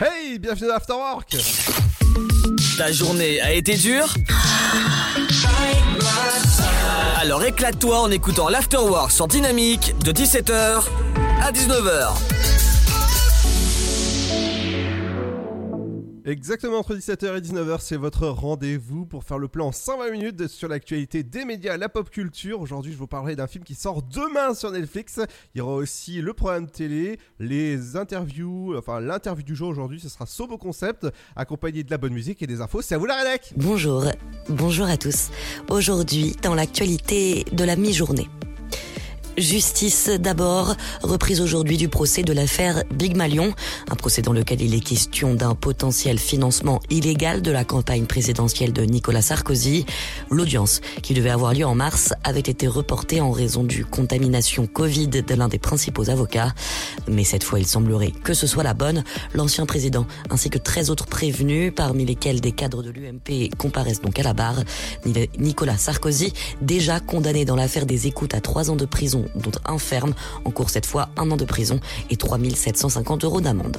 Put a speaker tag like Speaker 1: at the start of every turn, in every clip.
Speaker 1: Hey, bienvenue dans Afterwork
Speaker 2: Ta journée a été dure? Alors éclate-toi en écoutant l'Afterwork sur Dynamique de 17h à 19h.
Speaker 1: Exactement entre 17h et 19h, c'est votre rendez-vous pour faire le plan en 120 minutes sur l'actualité des médias, la pop culture. Aujourd'hui, je vous parlerai d'un film qui sort demain sur Netflix. Il y aura aussi le programme télé, les interviews, enfin l'interview du jour aujourd'hui, ce sera Sobo Concept, accompagné de la bonne musique et des infos. C'est à vous la rédac
Speaker 3: Bonjour, bonjour à tous. Aujourd'hui, dans l'actualité de la mi-journée. Justice d'abord, reprise aujourd'hui du procès de l'affaire Big Malion, un procès dans lequel il est question d'un potentiel financement illégal de la campagne présidentielle de Nicolas Sarkozy. L'audience, qui devait avoir lieu en mars, avait été reportée en raison du contamination Covid de l'un des principaux avocats. Mais cette fois, il semblerait que ce soit la bonne. L'ancien président, ainsi que 13 autres prévenus, parmi lesquels des cadres de l'UMP comparaissent donc à la barre. Nicolas Sarkozy, déjà condamné dans l'affaire des écoutes à trois ans de prison dont un ferme, en cours cette fois un an de prison et 3750 euros d'amende.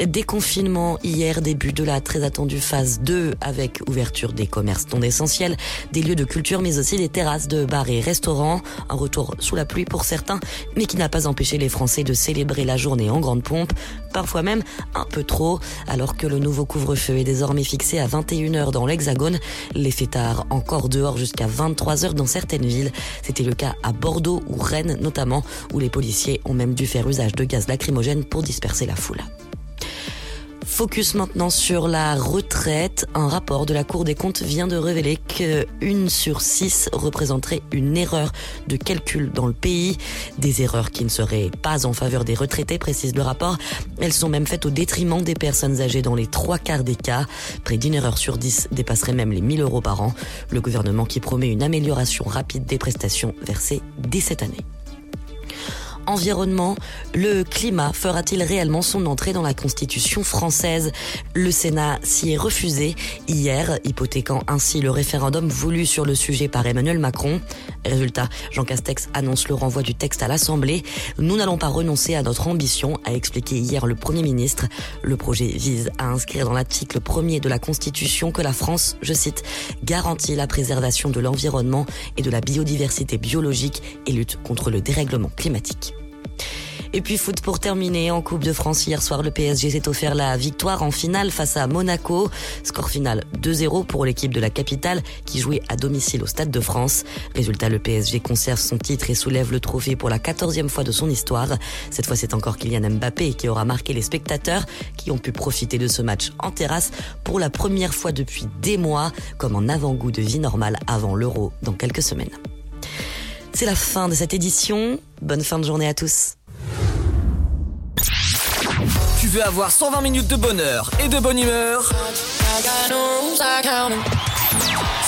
Speaker 3: Déconfinement hier, début de la très attendue phase 2 avec ouverture des commerces non essentiels, des lieux de culture mais aussi des terrasses de bars et restaurants. Un retour sous la pluie pour certains, mais qui n'a pas empêché les Français de célébrer la journée en grande pompe, parfois même un peu trop, alors que le nouveau couvre-feu est désormais fixé à 21h dans l'Hexagone. Les fêtards encore dehors jusqu'à 23h dans certaines villes. C'était le cas à Bordeaux ou Rennes notamment, où les policiers ont même dû faire usage de gaz lacrymogène pour disperser la foule. Focus maintenant sur la retraite. Un rapport de la Cour des comptes vient de révéler qu'une sur six représenterait une erreur de calcul dans le pays. Des erreurs qui ne seraient pas en faveur des retraités, précise le rapport. Elles sont même faites au détriment des personnes âgées dans les trois quarts des cas. Près d'une erreur sur dix dépasserait même les 1000 euros par an. Le gouvernement qui promet une amélioration rapide des prestations versées dès cette année environnement, le climat fera-t-il réellement son entrée dans la Constitution française? Le Sénat s'y est refusé hier, hypothéquant ainsi le référendum voulu sur le sujet par Emmanuel Macron. Résultat, Jean Castex annonce le renvoi du texte à l'Assemblée. Nous n'allons pas renoncer à notre ambition, a expliqué hier le Premier ministre. Le projet vise à inscrire dans l'article premier de la Constitution que la France, je cite, garantit la préservation de l'environnement et de la biodiversité biologique et lutte contre le dérèglement climatique. Et puis foot pour terminer, en Coupe de France hier soir, le PSG s'est offert la victoire en finale face à Monaco. Score final 2-0 pour l'équipe de la capitale qui jouait à domicile au Stade de France. Résultat, le PSG conserve son titre et soulève le trophée pour la quatorzième fois de son histoire. Cette fois, c'est encore Kylian Mbappé qui aura marqué les spectateurs qui ont pu profiter de ce match en terrasse pour la première fois depuis des mois, comme en avant-goût de vie normale avant l'Euro dans quelques semaines. C'est la fin de cette édition. Bonne fin de journée à tous.
Speaker 2: Tu veux avoir 120 minutes de bonheur et de bonne humeur?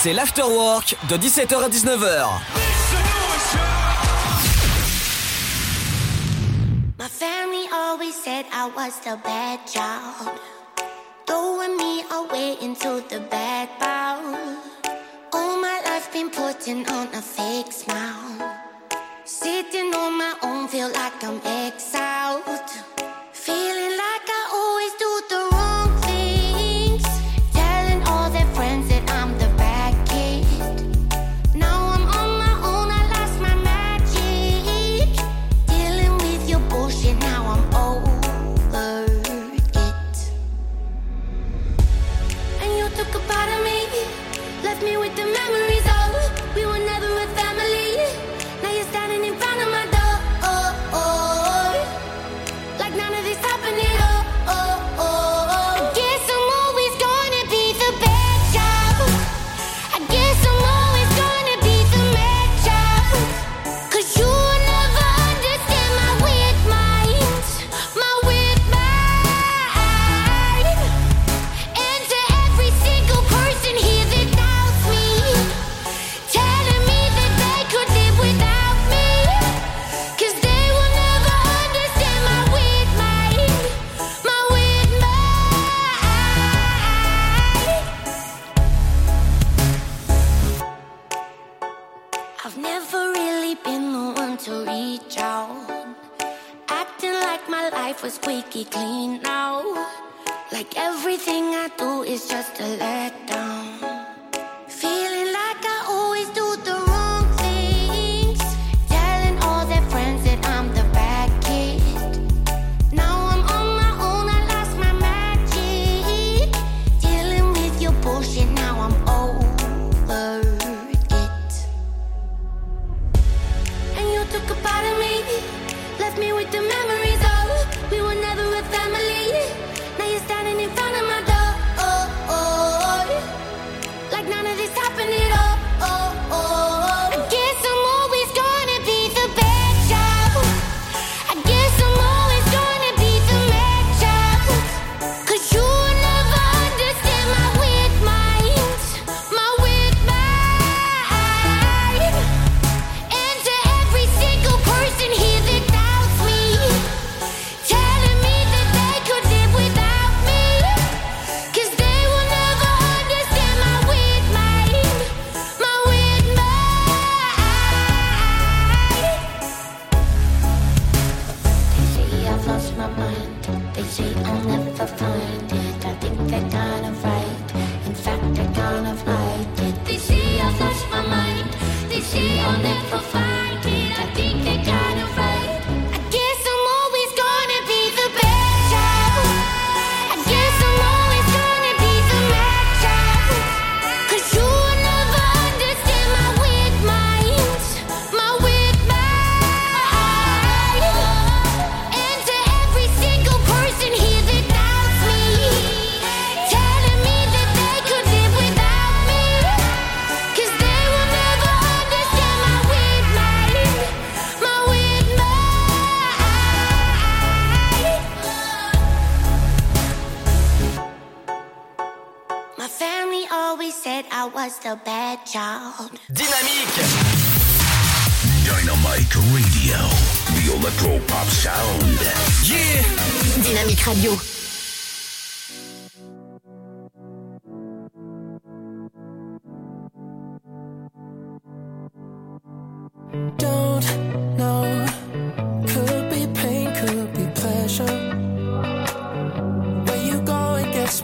Speaker 2: C'est l'afterwork de 17h à 19h. My family always said I was the bad child. Throwing me away into the bad bowl. All my life been putting on a fake smile. Sitting on my own, feel like I'm exiled.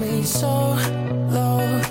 Speaker 2: Me
Speaker 4: so low.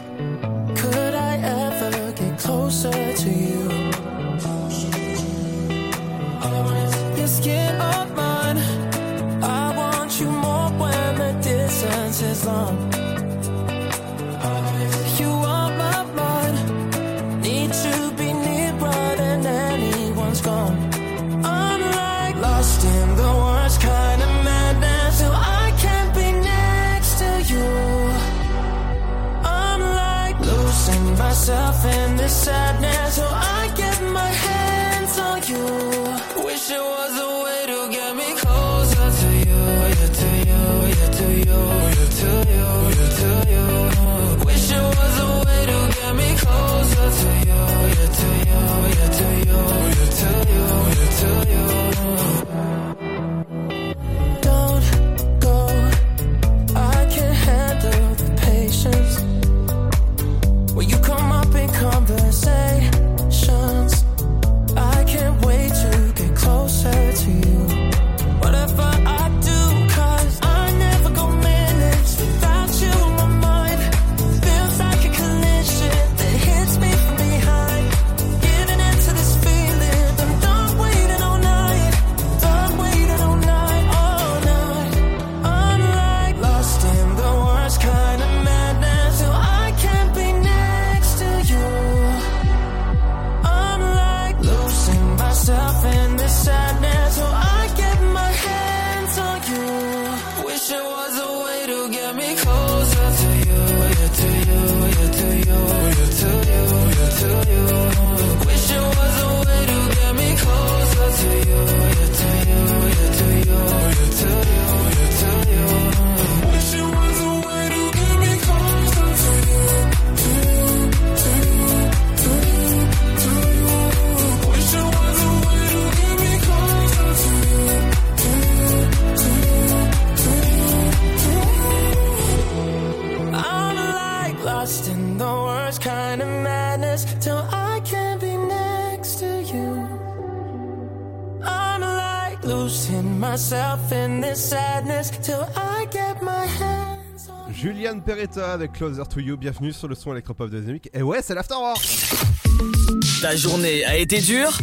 Speaker 1: Avec Closer to You, bienvenue sur le son électropop de Dynamique. Et ouais, c'est l'Afterwork
Speaker 5: Ta journée a été dure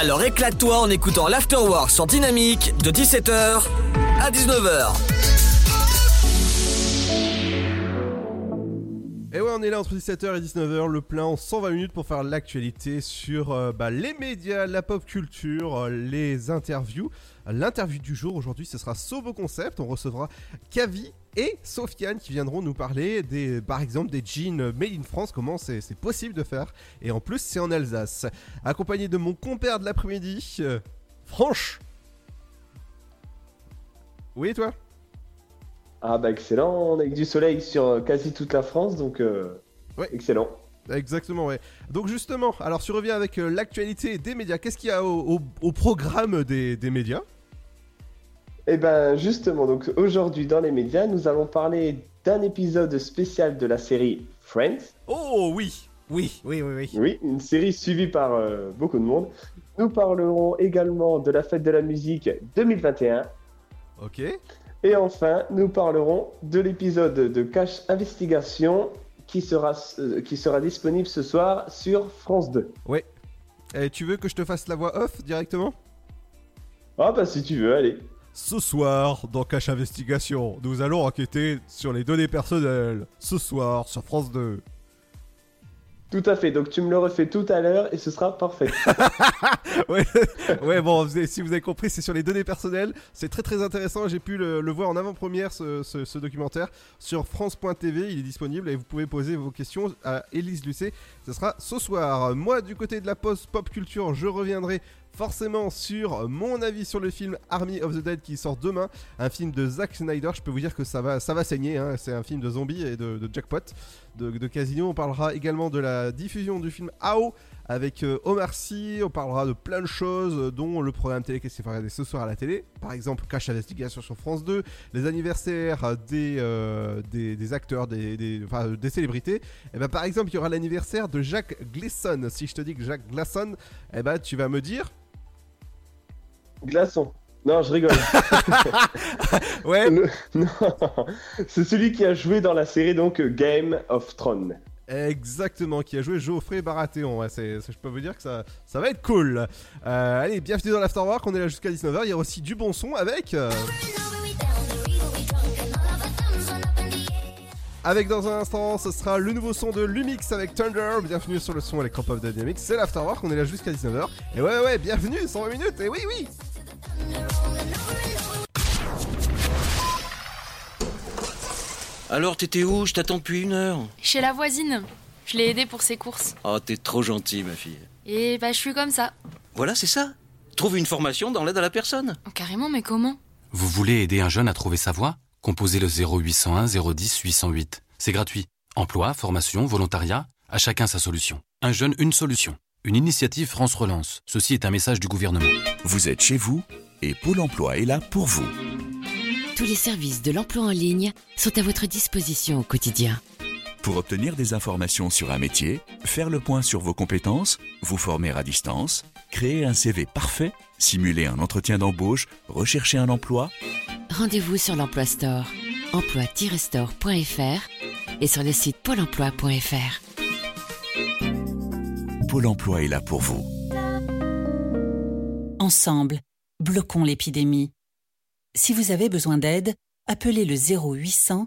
Speaker 5: Alors éclate-toi en écoutant l'Afterwork sur Dynamique de 17h à 19h.
Speaker 1: On est là entre 17h et 19h, le plein en 120 minutes pour faire l'actualité sur euh, bah, les médias, la pop culture, euh, les interviews. L'interview du jour aujourd'hui, ce sera Sovo Concept. On recevra Kavi et Sofiane qui viendront nous parler des, par exemple, des jeans made in France, comment c'est possible de faire. Et en plus, c'est en Alsace. Accompagné de mon compère de l'après-midi, euh, Franche. Oui, toi?
Speaker 6: Ah bah excellent, on a eu du soleil sur euh, quasi toute la France, donc euh,
Speaker 1: Ouais.
Speaker 6: excellent.
Speaker 1: Exactement, ouais. Donc justement, alors tu reviens avec euh, l'actualité des médias. Qu'est-ce qu'il y a au, au- au programme des, des médias?
Speaker 6: Et ben justement, donc aujourd'hui dans les médias, nous allons parler d'un épisode spécial de la série Friends.
Speaker 1: Oh oui, oui, oui, oui, oui.
Speaker 6: Oui, une série suivie par euh, beaucoup de monde. Nous parlerons également de la fête de la musique 2021.
Speaker 1: Ok.
Speaker 6: Et enfin, nous parlerons de l'épisode de Cash Investigation qui sera, euh, qui sera disponible ce soir sur France 2.
Speaker 1: Et tu veux que je te fasse la voix off directement?
Speaker 6: Ah bah si tu veux, allez.
Speaker 1: Ce soir, dans Cache Investigation, nous allons enquêter sur les données personnelles. Ce soir, sur France 2.
Speaker 6: Tout à fait, donc tu me le refais tout à l'heure et ce sera parfait.
Speaker 1: ouais, bon, si vous avez compris, c'est sur les données personnelles. C'est très très intéressant. J'ai pu le, voir en avant-première, ce, ce- ce documentaire, sur France.tv. Il est disponible et vous pouvez poser vos questions à Élise Lucet. Ce sera ce soir. Moi, du côté de la post pop culture, je reviendrai forcément sur mon avis sur le film Army of the Dead qui sort demain. Un film de Zack Snyder. Je peux vous dire que ça va, ça va saigner. hein. C'est un film de zombies et de, de jackpot, de, casino. On parlera également de la diffusion du film AO avec euh, Omar Sy, on parlera de plein de choses, dont le programme télé qui s'est fait regarder ce soir à la télé. Par exemple, Cache Investigation sur France 2, les anniversaires euh, des, des, acteurs, des, des, célébrités. Et ben, par exemple, il y aura l'anniversaire de Jacques Gleason. Si je te dis que Jacques Gleason, eh ben, tu vas me dire.
Speaker 6: Glaçon. Non, je rigole.
Speaker 1: Ouais,
Speaker 6: Le- c'est celui qui a joué dans la série donc Game of Thrones.
Speaker 1: Exactement, qui a joué Geoffrey Baratheon. Ouais, je peux vous dire que ça, ça va être cool. Euh, allez, bienvenue dans l'Afterwork, on est là jusqu'à 19h. Il y a aussi du bon son avec. euh, Avec dans un instant, ce sera le nouveau son de Lumix avec Thunder. Bienvenue sur le son électropop de Dynamics. C'est l'Afterwork, on est là jusqu'à 19h. Et ouais, ouais, bienvenue, 120 minutes. Et oui, oui.
Speaker 7: Alors, t'étais où? Je t'attends depuis une heure.
Speaker 8: Chez la voisine. Je l'ai aidée pour ses courses.
Speaker 7: Oh, t'es trop gentil, ma fille.
Speaker 8: Et bah, je suis comme ça.
Speaker 7: Voilà, c'est ça. Trouve une formation dans l'aide à la personne.
Speaker 8: Oh, carrément, mais comment?
Speaker 9: Vous voulez aider un jeune à trouver sa voie? Composez le 0801 010 808. C'est gratuit. Emploi, formation, volontariat, à chacun sa solution. Un jeune, une solution. Une initiative France Relance. Ceci est un message du gouvernement.
Speaker 10: Vous êtes chez vous et Pôle emploi est là pour vous.
Speaker 11: Tous les services de l'emploi en ligne sont à votre disposition au quotidien.
Speaker 10: Pour obtenir des informations sur un métier, faire le point sur vos compétences, vous former à distance, créer un CV parfait, simuler un entretien d'embauche, rechercher un emploi,
Speaker 11: Rendez-vous sur l'Emploi Store, emploi-store.fr et sur le site pôle emploi.fr.
Speaker 10: Pôle emploi est là pour vous.
Speaker 12: Ensemble, bloquons l'épidémie. Si vous avez besoin d'aide, appelez le 0800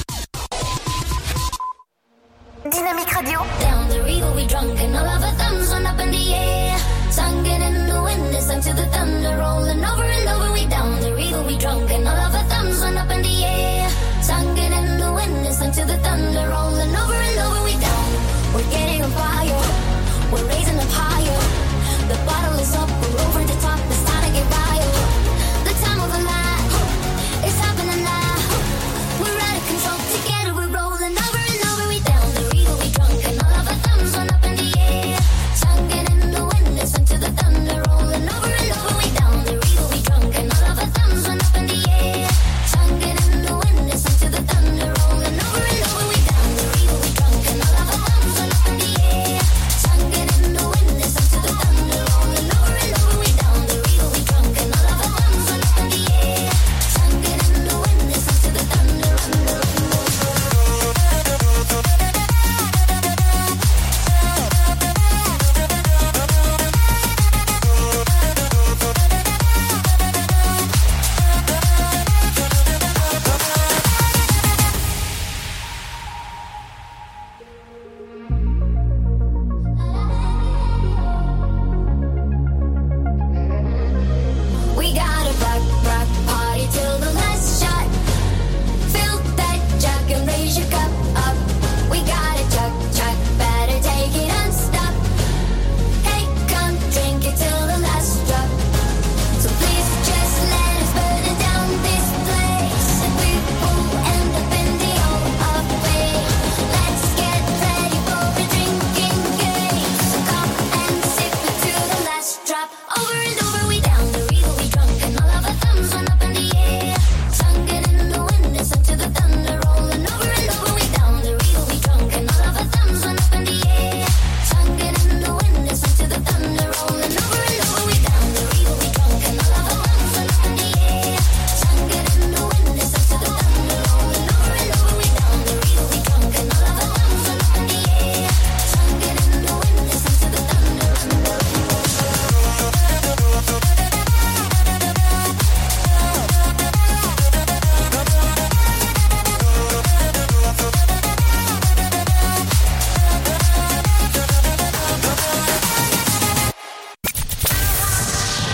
Speaker 2: Dynamique Radio. Down the river we drunk and all of thumbs up in the air. In the wind, listen to the thunder rolling over and over. We down the river we drunk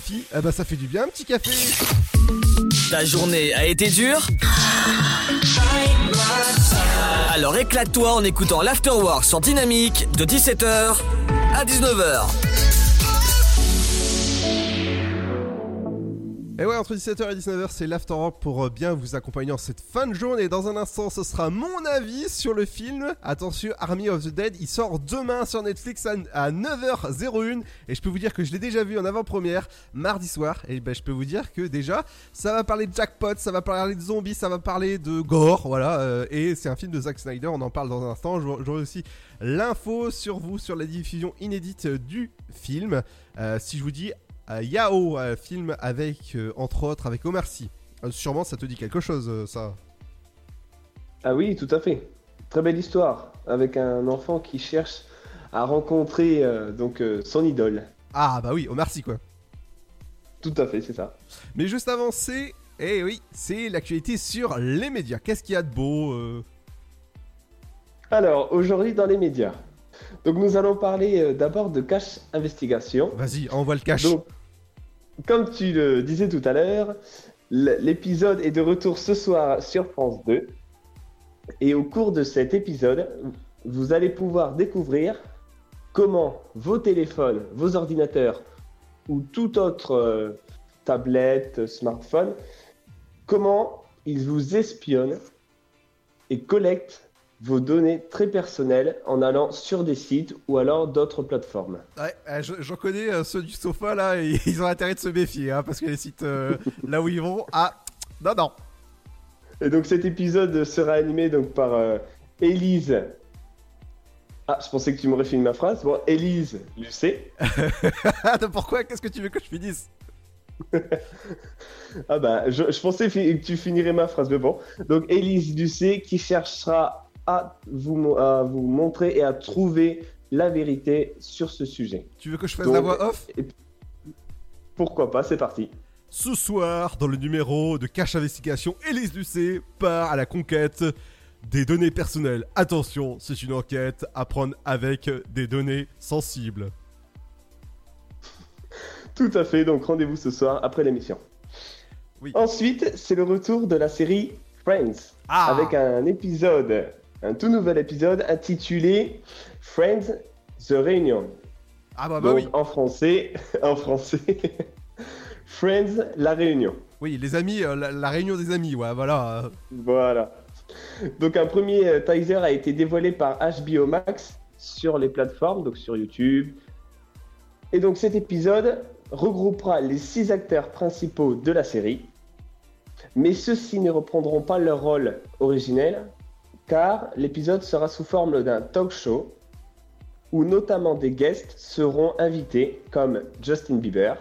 Speaker 1: Kofi, eh ben ça fait du bien un petit café.
Speaker 5: Ta journée a été dure Alors éclate-toi en écoutant l'Afterwork sur Dynamique de 17h à 19h.
Speaker 1: Entre 17h et 19h, c'est l'After pour euh, bien vous accompagner en cette fin de journée. Dans un instant, ce sera mon avis sur le film. Attention, Army of the Dead, il sort demain sur Netflix à, à 9h01. Et je peux vous dire que je l'ai déjà vu en avant-première mardi soir. Et ben, je peux vous dire que déjà, ça va parler de jackpot, ça va parler de zombies, ça va parler de gore. Voilà. euh, et c'est un film de Zack Snyder, on en parle dans un instant. J'aurai aussi l'info sur vous, sur la diffusion inédite du film. Euh, si je vous dis Yao, euh, film avec, euh, entre autres, avec Omar Sy. Euh, sûrement, ça te dit quelque chose, euh, ça.
Speaker 6: Ah oui, tout à fait. Très belle histoire avec un enfant qui cherche à rencontrer euh, donc euh, son idole.
Speaker 1: Ah bah oui, Omar Sy, quoi.
Speaker 6: Tout à fait, c'est ça.
Speaker 1: Mais juste avant, c'est... Eh oui, c'est l'actualité sur les médias. Qu'est-ce qu'il y a de beau euh
Speaker 6: Alors, aujourd'hui dans les médias. Donc nous allons parler euh, d'abord de Cash Investigation.
Speaker 1: Vas-y, envoie le cash.
Speaker 6: Donc, comme tu le disais tout à l'heure, l'épisode est de retour ce soir sur France 2. Et au cours de cet épisode, vous allez pouvoir découvrir comment vos téléphones, vos ordinateurs ou toute autre euh, tablette, smartphone, comment ils vous espionnent et collectent vos données très personnelles en allant sur des sites ou alors d'autres plateformes.
Speaker 1: Ouais, euh, je- j'en connais euh, ceux du sofa, là, et ils ont intérêt de se méfier, hein, parce que les sites euh, là où ils vont... Ah, non, non.
Speaker 6: Et donc cet épisode sera animé donc par Élise. Ah, je pensais que tu m'aurais fini ma phrase. Bon, Élise Lucet.
Speaker 1: Attends, pourquoi? Qu'est-ce que tu veux que je finisse?
Speaker 6: Ah bah, je, je pensais que tu finirais ma phrase, mais bon. Donc Élise Lucet qui cherchera à vous, mo- à vous montrer et à trouver la vérité sur ce sujet.
Speaker 1: Tu veux que je fasse
Speaker 6: Donc,
Speaker 1: la voix off?
Speaker 6: et- Pourquoi pas, c'est parti.
Speaker 1: Ce soir, dans le numéro de Cache Investigation, Élise Lucet part à la conquête des données personnelles. Attention, c'est une enquête à prendre avec des données sensibles.
Speaker 6: Tout à fait, donc rendez-vous ce soir après l'émission. Ensuite, c'est le retour de la série Friends.
Speaker 1: Ah.
Speaker 6: Avec un épisode, un tout nouvel épisode intitulé Friends The Reunion.
Speaker 1: Ah bah, bah
Speaker 6: Donc,
Speaker 1: oui.
Speaker 6: en français, en français, Friends La Réunion.
Speaker 1: Oui, les amis, euh, la, la réunion des amis, ouais, voilà. euh.
Speaker 6: Voilà. Donc un premier euh, teaser a été dévoilé par HBO Max sur les plateformes, donc sur YouTube. Et donc cet épisode regroupera les six acteurs principaux de la série. Mais ceux-ci ne reprendront pas leur rôle originel, car l'épisode sera sous forme d'un talk show où notamment des guests seront invités comme Justin Bieber.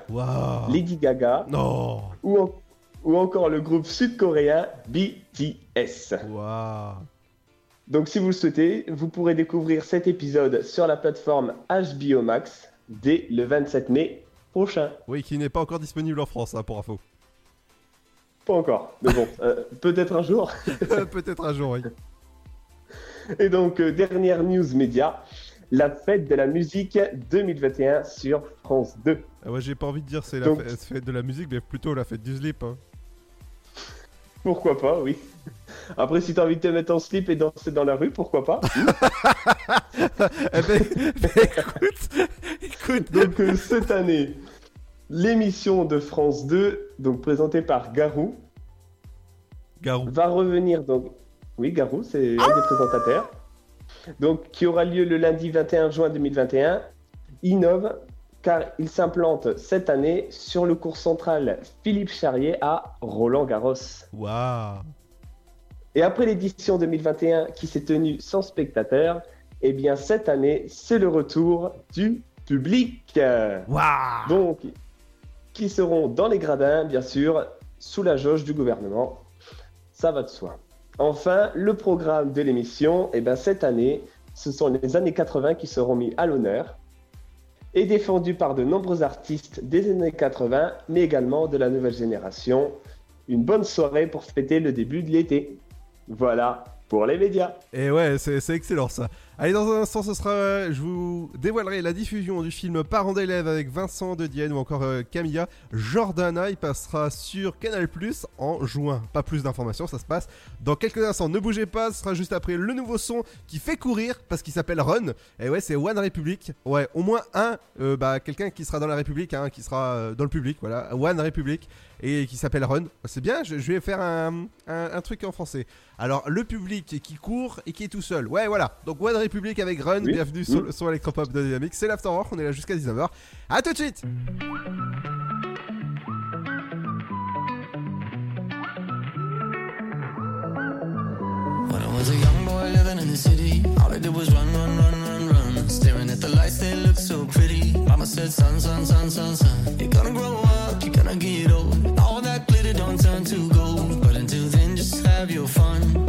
Speaker 6: Lady Gaga
Speaker 1: Non.
Speaker 6: ou, en- ou encore le groupe sud-coréen BTS. Donc si vous le souhaitez, vous pourrez découvrir cet épisode sur la plateforme HBO Max dès le 27 mai prochain.
Speaker 1: Oui, qui n'est pas encore disponible en France, hein, pour info.
Speaker 6: Pas encore, mais bon, euh, peut-être un jour.
Speaker 1: Peut-être un jour, oui.
Speaker 6: Et donc, euh, dernière news média. la fête de la musique 2021 sur France 2.
Speaker 1: Ah ouais, j'ai pas envie de dire c'est la
Speaker 6: Donc-
Speaker 1: fête, fête de la musique, mais plutôt la fête du slip. hein.
Speaker 6: Pourquoi pas, oui. Après, si t'as envie de te mettre en slip et danser dans la rue, pourquoi pas?
Speaker 1: Eh ben, écoute, écoute.
Speaker 6: Donc, euh, cette année, l'émission de France 2, donc présentée par Garou,
Speaker 1: Garou.
Speaker 6: va revenir. Donc, oui, Garou, c'est un des présentateurs. Donc, qui aura lieu le lundi 21 juin 2021, innove car il s'implante cette année sur le cours central Philippe Charrier à Roland-Garros.
Speaker 1: Waouh.
Speaker 6: Et après l'édition 2021 qui s'est tenue sans spectateurs, eh bien cette année, c'est le retour du public. Donc, qui seront dans les gradins, bien sûr, sous la jauge du gouvernement. Ça va de soi. Enfin, le programme de l'émission, eh bien cette année, ce sont les années 80 qui seront mis à l'honneur et défendus par de nombreux artistes des années 80, mais également de la nouvelle génération. Une bonne soirée pour fêter le début de l'été. Voilà pour les médias.
Speaker 1: Et ouais, c'est c'est excellent ça. Allez, dans un instant, sera. Je vous dévoilerai la diffusion du film Parents d'élèves avec Vincent de Dienne ou encore euh, Camilla. Jordana, il passera sur Canal Plus en juin. Pas plus d'informations, ça se passe dans quelques instants. Ne bougez pas, ce sera juste après le nouveau son qui fait courir parce qu'il s'appelle Run. Et ouais, c'est One Republic. Ouais, au moins un, euh, bah, quelqu'un qui sera dans la République, hein, qui sera euh, dans le public, voilà. One Republic et qui s'appelle Run. C'est bien, je, vais faire un, un- un truc en français. Alors, le public qui court et qui est tout seul. Ouais, voilà. Donc, One Republic avec Run.
Speaker 6: Oui.
Speaker 1: Bienvenue
Speaker 6: Mm.
Speaker 1: sur le son électropop de Dynamique. C'est l'Afterwork. On est là jusqu'à 19h. À tout de suite.
Speaker 4: When I was a young boy living in the city, all I did was run, run, run, run, run. Staring at the lights, they looked so pretty. Mama said, son, son, son, son, son. You're gonna grow up, you're gonna get old. All that glitter don't turn to gold. But until then, just have your fun.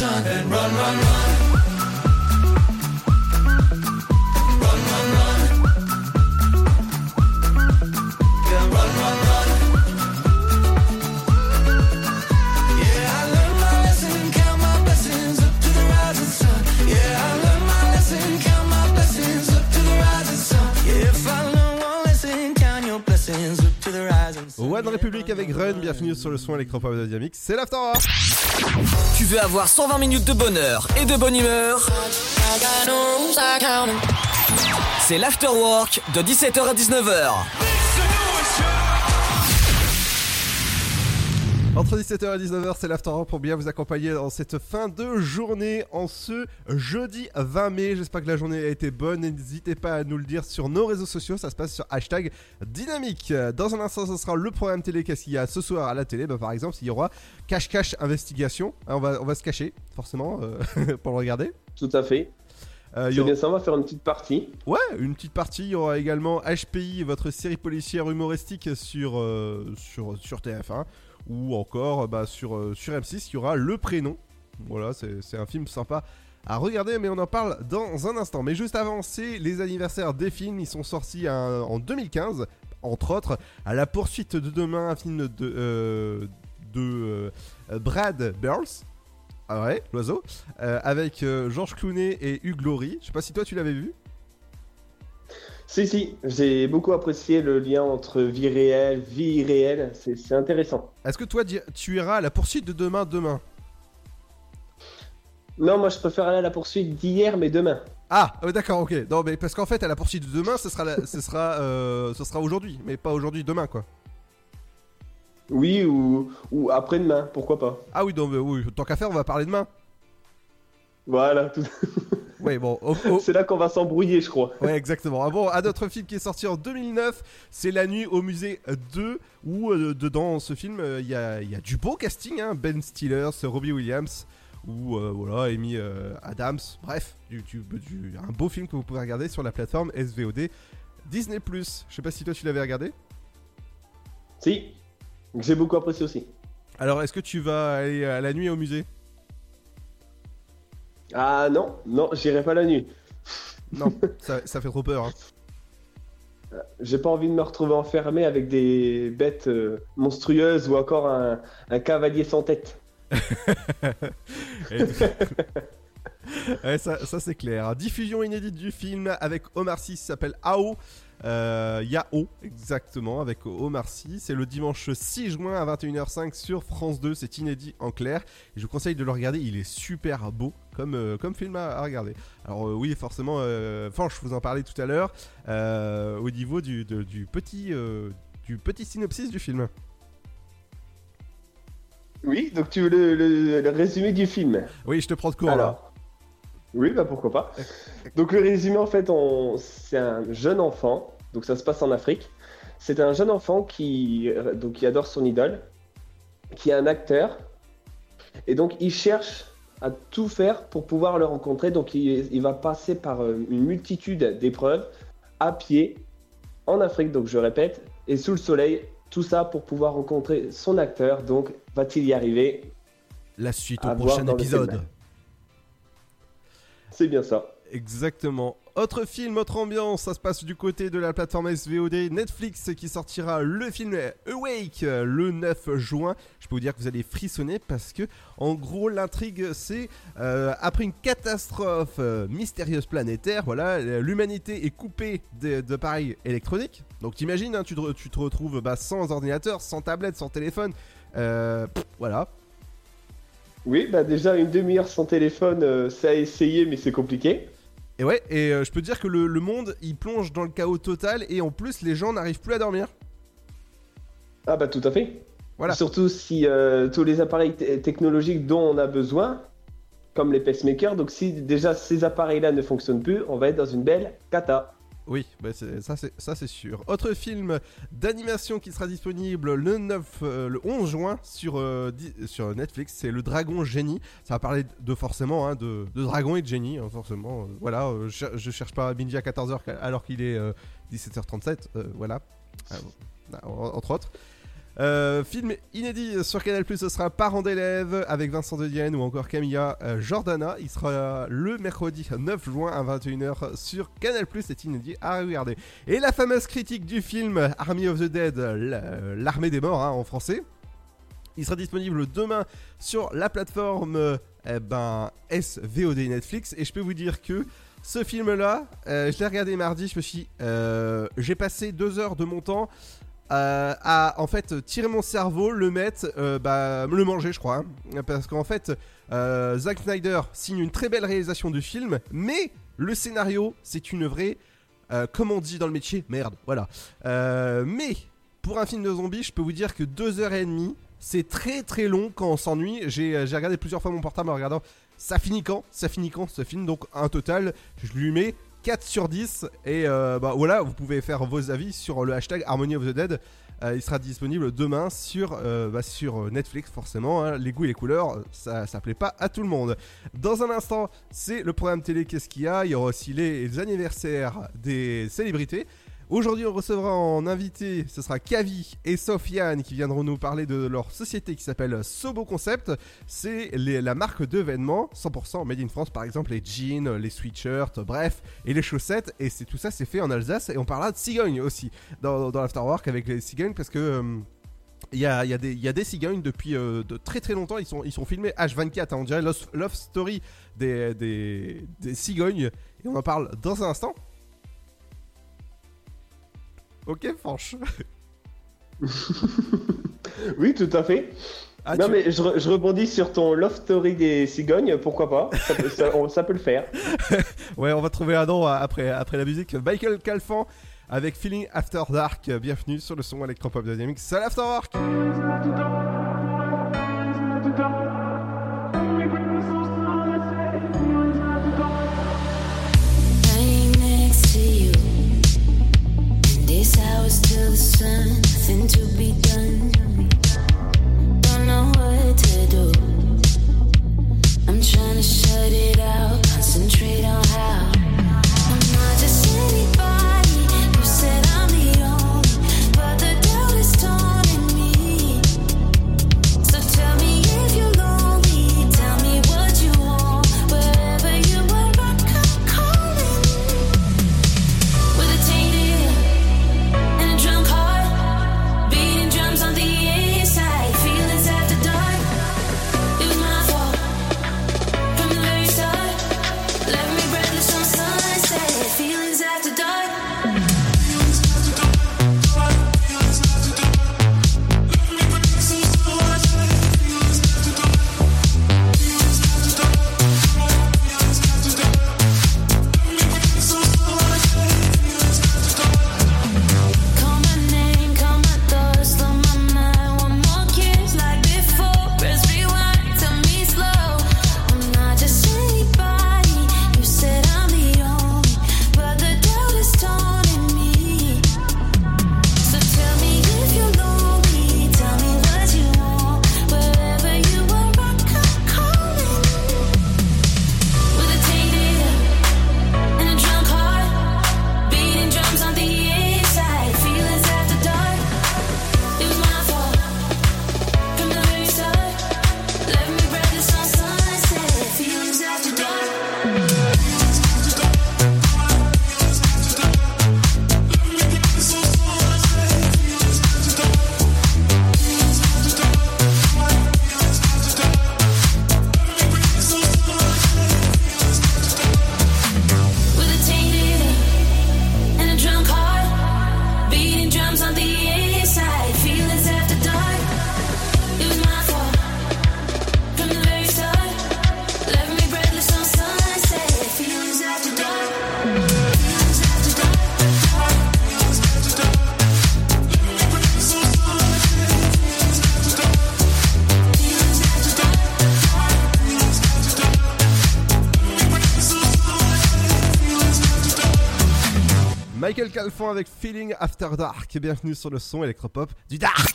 Speaker 4: Sun. And run, run, run. Run,
Speaker 1: avec Run. Bienvenue sur le son électropop de Dynamique. C'est l'Afterwork.
Speaker 5: Tu veux avoir 120 minutes de bonheur et de bonne humeur? C'est l'Afterwork de 17h à 19h.
Speaker 1: Entre 17h et 19h, c'est l'After pour bien vous accompagner dans cette fin de journée en ce jeudi 20 mai. J'espère que la journée a été bonne. N'hésitez pas à nous le dire sur nos réseaux sociaux. Ça se passe sur hashtag dynamique. Dans un instant, ce sera le programme télé. Qu'est-ce qu'il y a ce soir à la télé? Bah, Par exemple, il y aura Cache Cache Investigation. Hein, On va, on va se cacher, forcément, euh, pour le regarder.
Speaker 6: Tout à fait.
Speaker 1: Euh,
Speaker 6: C'est
Speaker 1: aura-
Speaker 6: bien ça, on va faire une petite partie.
Speaker 1: Ouais, une petite partie. Il y aura également HPI, votre série policière humoristique sur, euh, sur, sur TF1. Ou encore bah, sur, euh, sur M6, il y aura Le Prénom. Voilà, c'est un film sympa à regarder, mais on en parle dans un instant. Mais juste avant, c'est les anniversaires des films. Ils sont sortis un- en 2015, entre autres, à la poursuite de demain, un film de, euh, de euh, Brad Burles. Ah ouais, l'oiseau. Euh, avec euh, Georges Clooney et Hugh Laurie. Je sais pas si toi tu l'avais vu.
Speaker 6: Si, si, j'ai beaucoup apprécié le lien entre vie réelle, vie irréelle. C'est intéressant.
Speaker 1: Est-ce que toi tu iras à la poursuite de demain demain?
Speaker 6: Non, moi je préfère aller à la poursuite d'hier, mais demain.
Speaker 1: Ah, euh, d'accord, ok. Non, mais parce qu'en fait, à la poursuite de demain, ce sera, la- ce sera, euh, ce sera aujourd'hui, mais pas aujourd'hui, demain, quoi.
Speaker 6: Oui, ou, ou après-demain, pourquoi pas.
Speaker 1: Ah oui, donc, oui, tant qu'à faire, on va parler demain.
Speaker 6: Voilà, tout...
Speaker 1: Oui, bon. oh, oh.
Speaker 6: c'est là qu'on va s'embrouiller, je crois.
Speaker 1: Ouais, exactement. Ah bon, un autre film qui est sorti en 2009, c'est La Nuit au musée 2, où euh, dedans ce film, euh, il y, a, il y a du beau casting, hein, Ben Stiller, Robbie Williams, ou euh, voilà, Amy Adams, bref, du, du- du- un beau film que vous pouvez regarder sur la plateforme SVOD Disney+. Je sais pas si toi tu l'avais regardé.
Speaker 6: Si, j'ai beaucoup apprécié aussi.
Speaker 1: Alors, est-ce que tu vas aller à La Nuit au musée?
Speaker 6: Ah non, non, j'irai pas la nuit.
Speaker 1: Non, ça, ça fait trop peur. hein.
Speaker 6: J'ai pas envie de me retrouver enfermé avec des bêtes euh, monstrueuses ou encore un, un cavalier sans tête.
Speaker 1: Ouais, ça, ça, c'est clair. Diffusion inédite du film avec Omar Sy, s'appelle AO. Euh, Yao, exactement, avec Omar Sy. C'est le dimanche 6 juin à 21h05 sur France 2. C'est inédit en clair. Et je vous conseille de le regarder. Il est super beau comme, euh, comme film à, à regarder. Alors, euh, oui, forcément, euh, je vous en parlais tout à l'heure. euh, au niveau du, de- du, petit, euh, du petit synopsis du film.
Speaker 6: Oui, donc tu veux le, le- le résumé du film?
Speaker 1: Oui, je te prends de court là.
Speaker 6: Oui, bah pourquoi pas. Donc le résumé, en fait, on... c'est un jeune enfant, donc ça se passe en Afrique. C'est un jeune enfant qui, euh, donc, qui adore son idole, qui est un acteur, et donc il cherche à tout faire pour pouvoir le rencontrer. Donc il, il va passer par euh, une multitude d'épreuves à pied en Afrique, donc je répète, et sous le soleil, tout ça pour pouvoir rencontrer son acteur. Donc va-t-il y arriver
Speaker 1: La suite au prochain épisode.
Speaker 6: C'est bien ça.
Speaker 1: Exactement. Autre film, autre ambiance, ça se passe du côté de la plateforme SVOD Netflix qui sortira le film Awake euh, le 9 juin. Je peux vous dire que vous allez frissonner parce que, en gros, l'intrigue c'est euh, après une catastrophe euh, mystérieuse planétaire, voilà, l'humanité est coupée d'appareils électroniques. Donc t'imagines, hein, tu, te, retrouves bah, sans ordinateur, sans tablette, sans téléphone. Voilà.
Speaker 6: Oui, bah déjà une demi-heure sans téléphone, euh, c'est à essayer, mais c'est compliqué.
Speaker 1: Et ouais, et euh, je peux te dire que le, le monde il plonge dans le chaos total et en plus les gens n'arrivent plus à dormir.
Speaker 6: Ah bah tout à fait.
Speaker 1: Voilà.
Speaker 6: Surtout si euh, tous les appareils te- technologiques dont on a besoin, comme les pacemakers, donc si déjà ces appareils-là ne fonctionnent plus, on va être dans une belle cata.
Speaker 1: Oui, bah ça c'est sûr. Autre film d'animation qui sera disponible le 9, euh, le 11 juin sur euh, sur Netflix, c'est Le Dragon Génie. Ça va parler de forcément hein, de, dragon et de génie, hein, forcément. Euh, voilà, je, je cherche pas Minji à 14h alors qu'il est euh, 17h37. euh, voilà, en- entre autres. Euh, film inédit sur Canal ce sera Parents d'élèves avec Vincent De Dienne ou encore Camilla euh, Jordana. Il sera le mercredi 9 juin à 21h sur Canal c'est inédit à regarder. Et la fameuse critique du film Army of the Dead, l- l'armée des morts hein, en français. Il sera disponible demain sur la plateforme euh, eh ben, SVOD Netflix. Et je peux vous dire que ce film-là, euh, je l'ai regardé mardi, je me suis... euh, J'ai passé deux heures de mon temps euh, à en fait tirer mon cerveau, le mettre, euh, bah, le manger, je crois. hein. parce qu'en fait, euh, Zack Snyder signe une très belle réalisation du film, mais le scénario, c'est une vraie. euh, comme on dit dans le métier, merde, voilà. Mais pour un film de zombies, je peux vous dire que deux heures et demie, C'est très très long quand on s'ennuie. J'ai j'ai regardé plusieurs fois mon portable en regardant. Ça finit quand? Ça finit quand ce film? Donc un total, je lui mets 4 sur 10. Et euh, bah voilà, vous pouvez faire vos avis sur le hashtag Harmony of the Dead. Euh, il sera disponible demain sur, euh, bah, sur Netflix, forcément. hein. Les goûts et les couleurs, ça, ça plaît pas à tout le monde. Dans un instant, c'est le programme télé Qu'est-ce qu'il y a? Il y aura aussi les anniversaires des célébrités. Aujourd'hui, on recevra en invité, ce sera Kavi et Sofiane qui viendront nous parler de leur société qui s'appelle Sobo Concept. C'est la marque de vêtements 100% made in France, par exemple les jeans, les sweatshirts, bref, et les chaussettes. Et c'est tout ça, c'est fait en Alsace. Et on parlera de cigogne aussi dans, dans l'Afterwork avec les cigognes parce que. euh, il y, a, des- cigognes depuis euh, de très très longtemps, ils sont, filmés H24, hein, on dirait Love, Story des cigognes, et on en parle dans un instant. Ok, franche.
Speaker 6: Oui, tout à fait.
Speaker 1: Ah,
Speaker 6: non,
Speaker 1: tu-
Speaker 6: mais je, re- je rebondis sur ton love story des cigognes, pourquoi pas? Ça peut, ça- on- ça peut le faire.
Speaker 1: Ouais, on va trouver un nom euh, après, après la musique. Michael Calfan avec Feeling After Dark. Bienvenue sur le son électropop de Dynamics. C'est l'Afterwork
Speaker 8: Lying The sun, nothing to be done. Don't know what to do. I'm trying to shut it out, concentrate on how.
Speaker 1: Michael Calfan avec Feeling After Dark. Bienvenue sur le son électropop du Dark.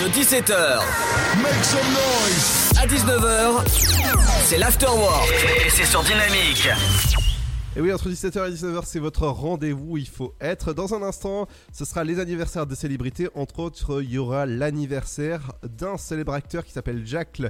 Speaker 13: De 17h Make some noise à 19h, c'est l'Afterwork et c'est sur Dynamique.
Speaker 1: Et oui, entre 17h et 19h, c'est votre rendez-vous. Il faut être. Dans un instant, ce sera les anniversaires de célébrités. Entre autres, il y aura l'anniversaire d'un célèbre acteur qui s'appelle Jack,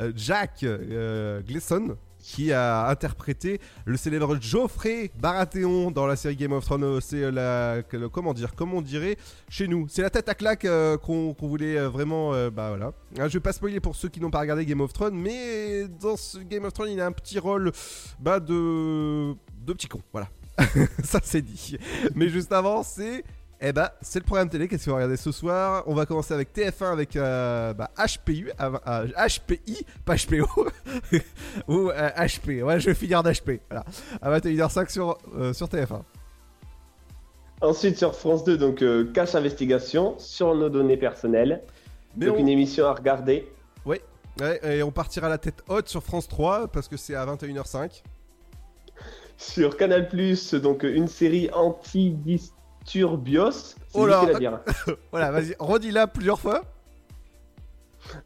Speaker 1: euh, Jack euh, Gleason. Qui a interprété le célèbre Geoffrey Baratheon dans la série Game of Thrones. C'est euh, la. Comment dire Comment on dirait chez nous C'est la tête à claque euh, qu'on voulait euh, vraiment. euh, bah voilà. Hein, je vais pas spoiler pour ceux qui n'ont pas regardé Game of Thrones, mais dans ce Game of Thrones, il a un petit rôle bah, de. de petit con. Voilà. Ça c'est dit. Mais juste avant, c'est. Eh bah, c'est le programme télé. Qu'est-ce qu'on va regarder ce soir? On va commencer avec TF1 avec euh, bah, HPU, euh, euh, HPI, pas HPO, ou euh, HP. Ouais, je vais finir d'HP. Voilà. À 21h05 sur, euh, sur TF1.
Speaker 6: Ensuite, sur France 2, donc euh, cache investigation sur nos données personnelles.
Speaker 1: Mais
Speaker 6: Donc
Speaker 1: on-
Speaker 6: une émission à regarder.
Speaker 1: Ouais, et on partira la tête haute sur France 3 parce que c'est à 21h05.
Speaker 6: Sur Canal+, donc une série anti-disturbios. C'est
Speaker 1: Oh là.
Speaker 6: difficile à dire.
Speaker 1: voilà, vas-y, redis-la plusieurs fois.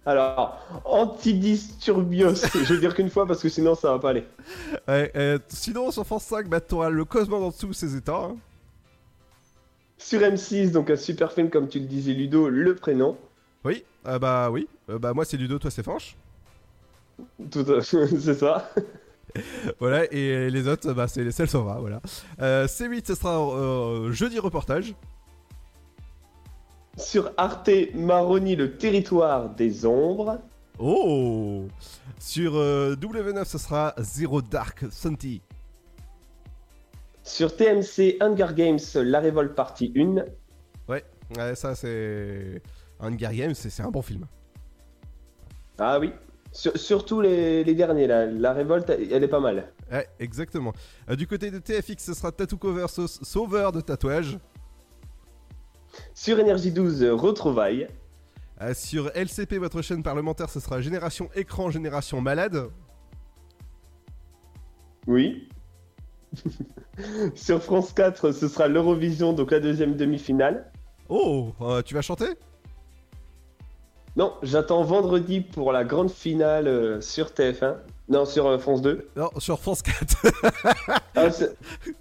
Speaker 6: Alors, anti-disturbios, je vais dire qu'une fois parce que sinon ça va pas aller.
Speaker 1: Ouais, euh, sinon, sur France 5, bah, t'auras le Cosmo en dessous ses états. hein.
Speaker 6: Sur M6, donc un super film comme tu le disais Ludo, le prénom.
Speaker 1: Oui, euh, bah oui. Euh, bah moi c'est Ludo, toi c'est Fanche.
Speaker 6: Tout à- c'est ça.
Speaker 1: voilà, et les autres, bah c'est celle Sova, voilà. Euh, C8, ce sera euh, jeudi reportage.
Speaker 6: Sur Arte Maroni, le territoire des ombres.
Speaker 1: Oh Sur euh, W9, ce sera Zero Dark Thirty.
Speaker 6: Sur TMC Hunger Games, La Révolte partie 1.
Speaker 1: Ouais, ouais, ça c'est. Hunger Games, c'est un bon film.
Speaker 6: Ah oui. Sur- surtout les, les derniers là. La Révolte, elle est pas mal.
Speaker 1: Ouais, exactement. Euh, du côté de TFX, ce sera Tattoo Cover sau- Sauveur de tatouage.
Speaker 6: Sur Énergie 12, Retrouvailles.
Speaker 1: Euh, sur LCP, votre chaîne parlementaire, ce sera Génération Écran, Génération Malade.
Speaker 6: Oui. Sur France 4, ce sera l'Eurovision, donc la deuxième demi-finale.
Speaker 1: Oh, euh, tu vas chanter?
Speaker 6: Non, j'attends vendredi pour la grande finale euh, sur TF1. Non, sur euh, France 2.
Speaker 1: Non, sur France 4.
Speaker 6: ah,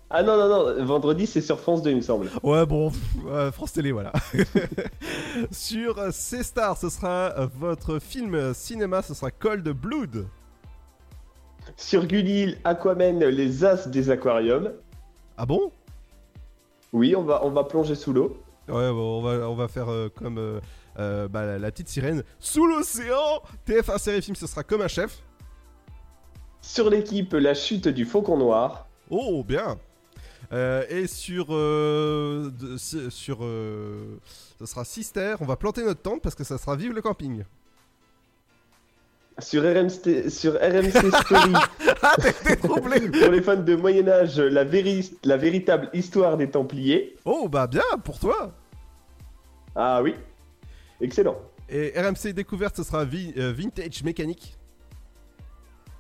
Speaker 6: ah non, non, non, vendredi c'est sur France 2, il me semble.
Speaker 1: Ouais, bon, euh, France Télé, voilà. sur euh, C-Star, ce sera euh, votre film euh, cinéma, ce sera Cold Blood.
Speaker 6: Sur Gulli, Aquaman, les as des aquariums.
Speaker 1: Ah bon?
Speaker 6: Oui, on va, on va plonger sous l'eau.
Speaker 1: Ouais, bon, on, va, on va faire euh, comme euh, bah, la, petite sirène. Sous l'océan TF1 série film, ce sera comme un chef.
Speaker 6: Sur l'équipe, la chute du faucon noir.
Speaker 1: Oh, bien Euh, Et sur... euh, de- sur ce sera Sister, on va planter notre tente parce que ça sera Vive le camping.
Speaker 6: Sur RMC, sur RMC Story.
Speaker 1: Ah,
Speaker 6: pour les fans de Moyen-Âge, la, véri- la véritable histoire des Templiers.
Speaker 1: Oh, bah bien, pour toi
Speaker 6: Ah oui, excellent.
Speaker 1: Et RMC Découverte, ce sera euh, Vintage Mécanique.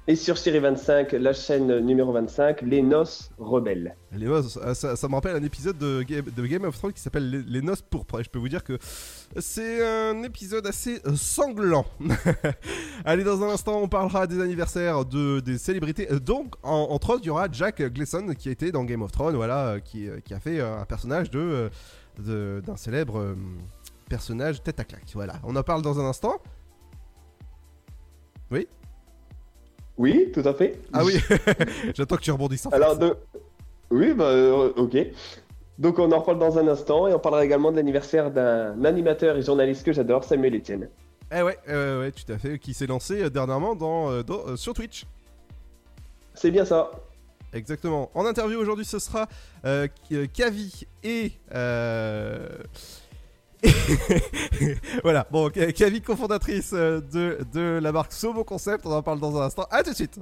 Speaker 6: Et sur Série 25, la chaîne numéro 25, Les Noces Rebelles.
Speaker 1: Les noces, euh, ça, ça me rappelle un épisode de Game, de Game of Thrones qui s'appelle les, Les Noces Pourpres. Et je peux vous dire que c'est un épisode assez euh, sanglant. Allez, dans un instant, on parlera des anniversaires de, des célébrités. Euh, Donc, en- entre autres, il y aura Jack Gleason qui a été dans Game of Thrones, voilà, qui, qui a fait un personnage de, d'un célèbre personnage tête à claque. Voilà, on en parle dans un instant. Oui?
Speaker 6: Oui, tout à fait.
Speaker 1: Ah oui J'attends que tu rebondisses. en
Speaker 6: Alors, de... oui, bah, euh, ok. Donc, on en reparle dans un instant et on parlera également de l'anniversaire d'un animateur et journaliste que j'adore, Samuel Etienne.
Speaker 1: Eh ouais, eh ouais, tout à fait, qui s'est lancé euh, dernièrement dans, euh, dans- sur Twitch.
Speaker 6: C'est bien ça.
Speaker 1: Exactement. En interview aujourd'hui, ce sera euh, Kavi et. euh, voilà, bon, Kavi, cofondatrice euh, de, de la marque Somo Concept, on en parle dans un instant. A tout de suite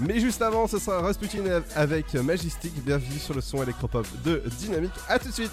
Speaker 1: Mais juste avant, ce sera Rasputin avec Majestic. Bienvenue sur le son électropop de Dynamique. A tout de suite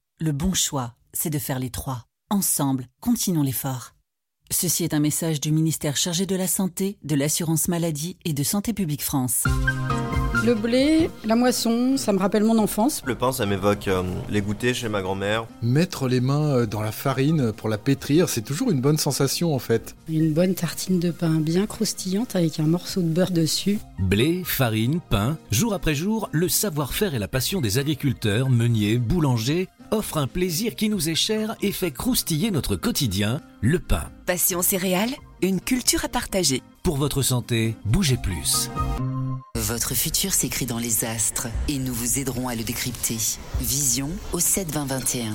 Speaker 12: Le bon choix, c'est de faire les trois. Ensemble, continuons l'effort. Ceci est un message du ministère chargé de la Santé, de l'Assurance Maladie et de Santé Publique France.
Speaker 14: Le blé, la moisson, ça me rappelle mon enfance.
Speaker 15: Le pain, ça m'évoque euh, les goûters chez ma grand-mère.
Speaker 16: Mettre les mains euh, dans la farine pour la pétrir, c'est toujours une bonne sensation en fait.
Speaker 14: Une bonne tartine de pain bien croustillante avec un morceau de beurre dessus.
Speaker 17: Blé, farine, pain, jour après jour, le savoir-faire et la passion des agriculteurs, meuniers, boulangers offrent un plaisir qui nous est cher et fait croustiller notre quotidien, le pain.
Speaker 18: Passion céréales, une culture à partager.
Speaker 17: Pour votre santé, bougez plus.
Speaker 11: Votre futur s'écrit dans les astres et nous vous aiderons à le décrypter. Vision au 7 20 21.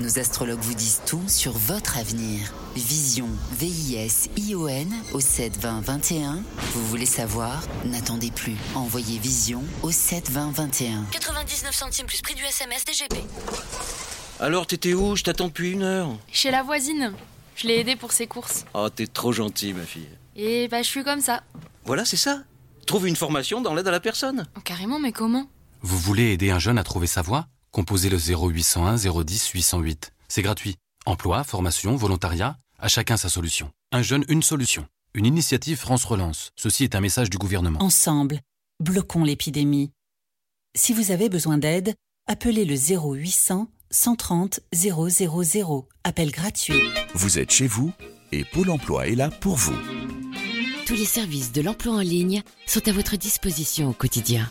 Speaker 11: Nos astrologues vous disent tout sur votre avenir. Vision, V-I-S-I-O-N au 7 20 21. Vous voulez savoir? N'attendez plus. Envoyez Vision au 7 20 21.
Speaker 8: 99 centimes plus prix du SMS DGP.
Speaker 7: Alors, t'étais où? Je t'attends depuis une heure.
Speaker 8: Chez la voisine. Je l'ai aidée pour ses courses.
Speaker 7: Oh, t'es trop gentil, ma fille.
Speaker 8: Et bah, je suis comme ça.
Speaker 7: Voilà, c'est ça. Trouve une formation dans l'aide à la personne.
Speaker 8: Oh, carrément, mais comment?
Speaker 9: Vous voulez aider un jeune à trouver sa voie? Composez le 0801 010 808. C'est gratuit. Emploi, formation, volontariat, à chacun sa solution. Un jeune, une solution. Une initiative France Relance. Ceci est un message du gouvernement.
Speaker 12: Ensemble, bloquons l'épidémie. Si vous avez besoin d'aide, appelez le 0800 130 000. Appel gratuit.
Speaker 10: Vous êtes chez vous et Pôle emploi est là pour vous.
Speaker 19: Tous les services de l'emploi en ligne sont à votre disposition au quotidien.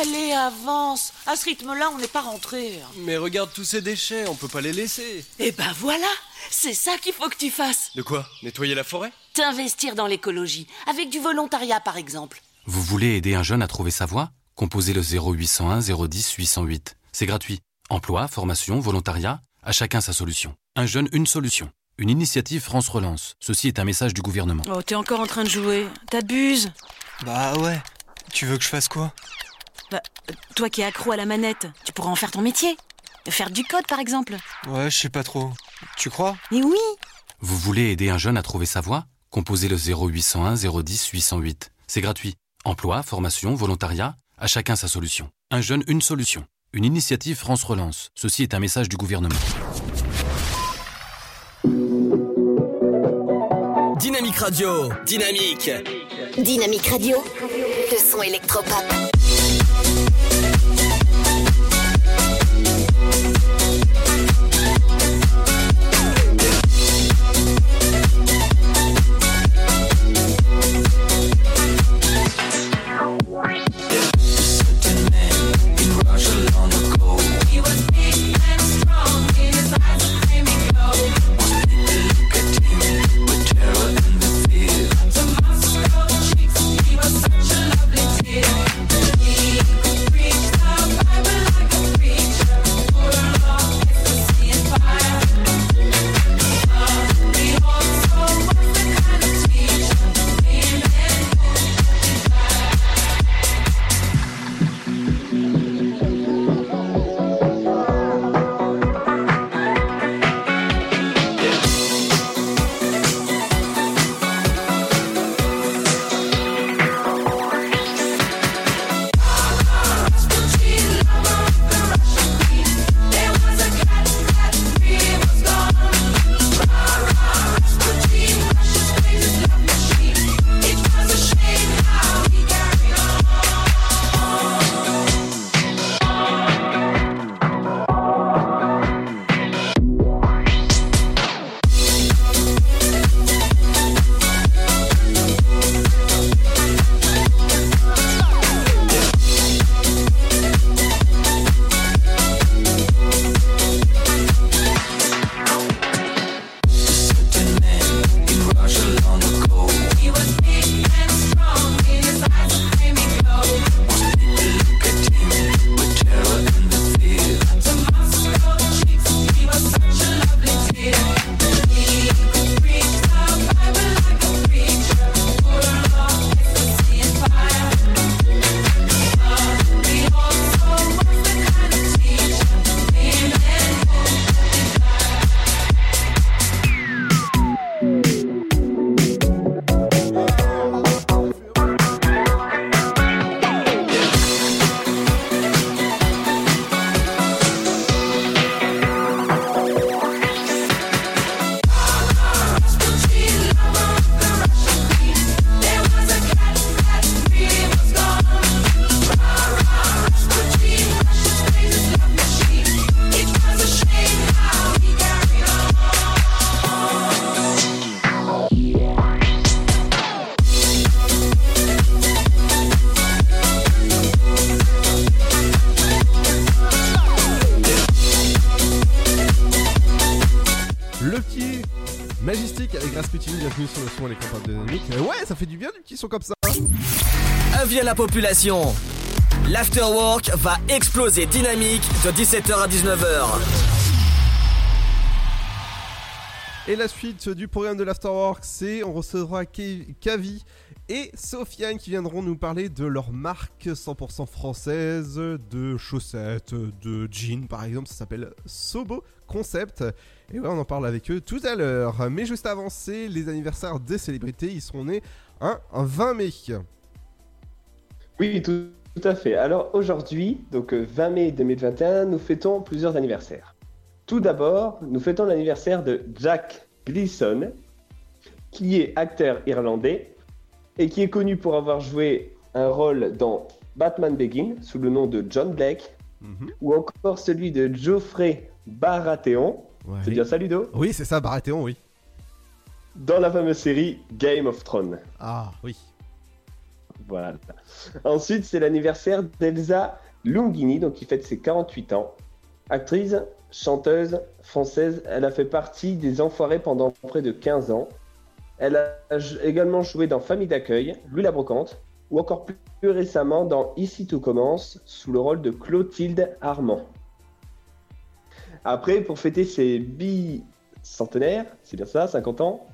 Speaker 20: Allez, avance. À ce rythme-là, on n'est pas rentré.
Speaker 21: Mais regarde tous ces déchets, on peut pas les laisser.
Speaker 20: Eh ben voilà, c'est ça qu'il faut que tu fasses.
Speaker 21: De quoi? Nettoyer la forêt?
Speaker 20: T'investir dans l'écologie, avec du volontariat par exemple.
Speaker 9: Vous voulez aider un jeune à trouver sa voie? Composez le 0801 010 808. C'est gratuit. Emploi, formation, volontariat, à chacun sa solution. Un jeune, une solution. Une initiative France Relance. Ceci est un message du gouvernement.
Speaker 20: Oh, t'es encore en train de jouer. T'abuses.
Speaker 22: Bah ouais. Tu veux que je fasse quoi?
Speaker 20: Bah, euh, toi qui es accro à la manette, tu pourras en faire ton métier. Faire du code par exemple.
Speaker 22: Ouais, je sais pas trop. Tu crois?
Speaker 20: Mais oui
Speaker 9: Vous voulez aider un jeune à trouver sa voie? Composez le 0801 010 808. C'est gratuit. Emploi, formation, volontariat, à chacun sa solution. Un jeune, une solution. Une initiative France Relance. Ceci est un message du gouvernement.
Speaker 5: Dynamique Radio. Dynamique.
Speaker 8: Dynamique Radio, le son électropop.
Speaker 1: Comme ça.
Speaker 5: Avis à la population. L'afterwork va exploser dynamique de 17h à 19h.
Speaker 1: Et la suite du programme de l'Afterwork, c'est on recevra Kavi et Sofiane qui viendront nous parler de leur marque 100% française de chaussettes, de jeans par exemple, ça s'appelle Sobo Concept. Et ouais, on en parle avec eux tout à l'heure. Mais juste avant, c'est les anniversaires des célébrités, ils seront nés un, un 20 mai.
Speaker 6: Oui, tout, tout à fait. Alors aujourd'hui, donc euh, 20 mai 2021, nous fêtons plusieurs anniversaires. Tout d'abord, nous fêtons l'anniversaire de Jack Gleeson, qui est acteur irlandais et qui est connu pour avoir joué un rôle dans Batman Begins sous le nom de John Blake, ou encore celui de Geoffrey Baratheon. C'est bien ça, Ludo?
Speaker 1: Oui, c'est ça, Baratheon, oui.
Speaker 6: Dans la fameuse série Game of Thrones.
Speaker 1: Ah, oui.
Speaker 6: Voilà. Ensuite, c'est l'anniversaire d'Elsa Lungini, donc qui fête ses 48 ans. Actrice, chanteuse française, elle a fait partie des Enfoirés pendant près de 15 ans. Elle a également joué dans Famille d'accueil, Louis la Brocante, ou encore plus, plus récemment dans Ici tout commence, sous le rôle de Clotilde Armand. Après, pour fêter ses bicentenaires, c'est bien ça, 50 ans,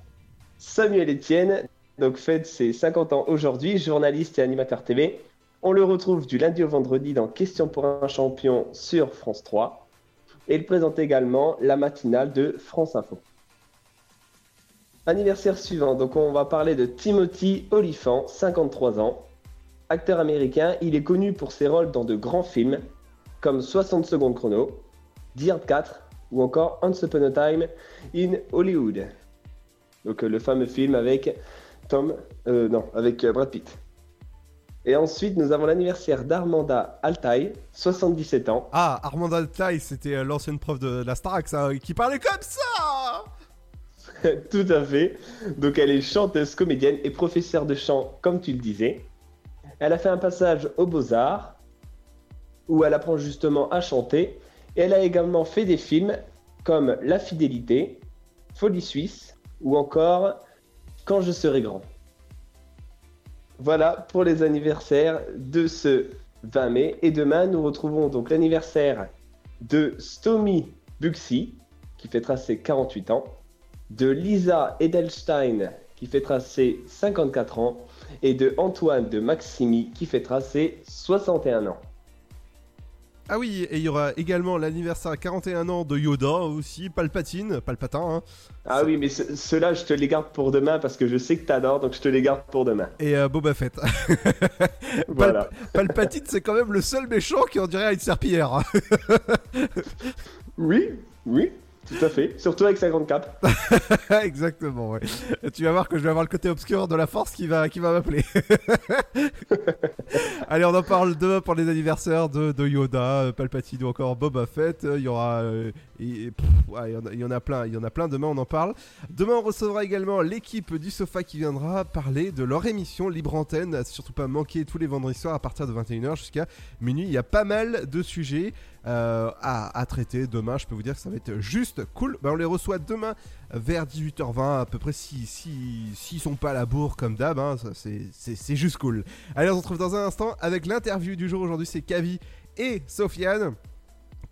Speaker 6: Samuel Etienne, donc fête ses 50 ans aujourd'hui, journaliste et animateur TV. On le retrouve du lundi au vendredi dans Question pour un champion sur France 3. Et il présente également la matinale de France Info. Anniversaire suivant, donc on va parler de Timothy Olyphant, 53 ans. Acteur américain, il est connu pour ses rôles dans de grands films comme 60 secondes chrono, Hard 4 ou encore Once Upon a Time in Hollywood. Donc euh, le fameux film avec Tom, euh, avec euh, Brad Pitt. Et ensuite, nous avons l'anniversaire d'Armanda Altaï, 77 ans.
Speaker 1: Ah, Armand Altaï, c'était euh, l'ancienne prof de la Starac, qui parlait comme ça
Speaker 6: Tout à fait. Donc elle est chanteuse, comédienne et professeure de chant, comme tu le disais. Elle a fait un passage aux Beaux-Arts, où elle apprend justement à chanter. Et elle a également fait des films comme La Fidélité, Folie Suisse, ou encore Quand je serai grand. Voilà pour les anniversaires de ce 20 mai. Et demain, nous retrouvons donc l'anniversaire de Stomy Buxi, qui fêtera ses 48 ans, de Lisa Edelstein, qui fêtera ses 54 ans, et de Antoine de Maximi, qui fêtera ses 61 ans.
Speaker 1: Ah oui, et il y aura également l'anniversaire à 41 ans de Yoda aussi, Palpatine, Palpatin. Hein.
Speaker 6: Ah oui, mais ce- ceux-là, je te les garde pour demain parce que je sais que t'adores, donc je te les garde pour demain.
Speaker 1: Et euh, Boba Fett.
Speaker 6: Voilà.
Speaker 1: Pal- Palpatine, c'est quand même le seul méchant qui en dirait à une serpillière.
Speaker 6: oui, oui, tout à fait. Surtout avec sa grande cape.
Speaker 1: Exactement, ouais. Tu vas voir que je vais avoir le côté obscur de la force qui va, qui va m'appeler. Allez, on en parle demain pour les anniversaires de, de Yoda, Palpatine ou encore Boba Fett. Il y aura. euh, il y en a- il plein, il y en a plein. Demain, on en parle. Demain, on recevra également l'équipe du Sofa qui viendra parler de leur émission Libre Antenne. Surtout pas manquer tous les vendredis soirs à partir de 21h jusqu'à minuit. Il y a pas mal de sujets euh, à, traiter demain. Je peux vous dire que ça va être juste cool. Bah, on les reçoit demain vers 18h20 à peu près si si s'ils sont pas à la bourre comme d'hab. hein, c'est- juste cool. Allez, on se retrouve dans un instant avec l'interview du jour. Aujourd'hui, c'est Kavi et Sofiane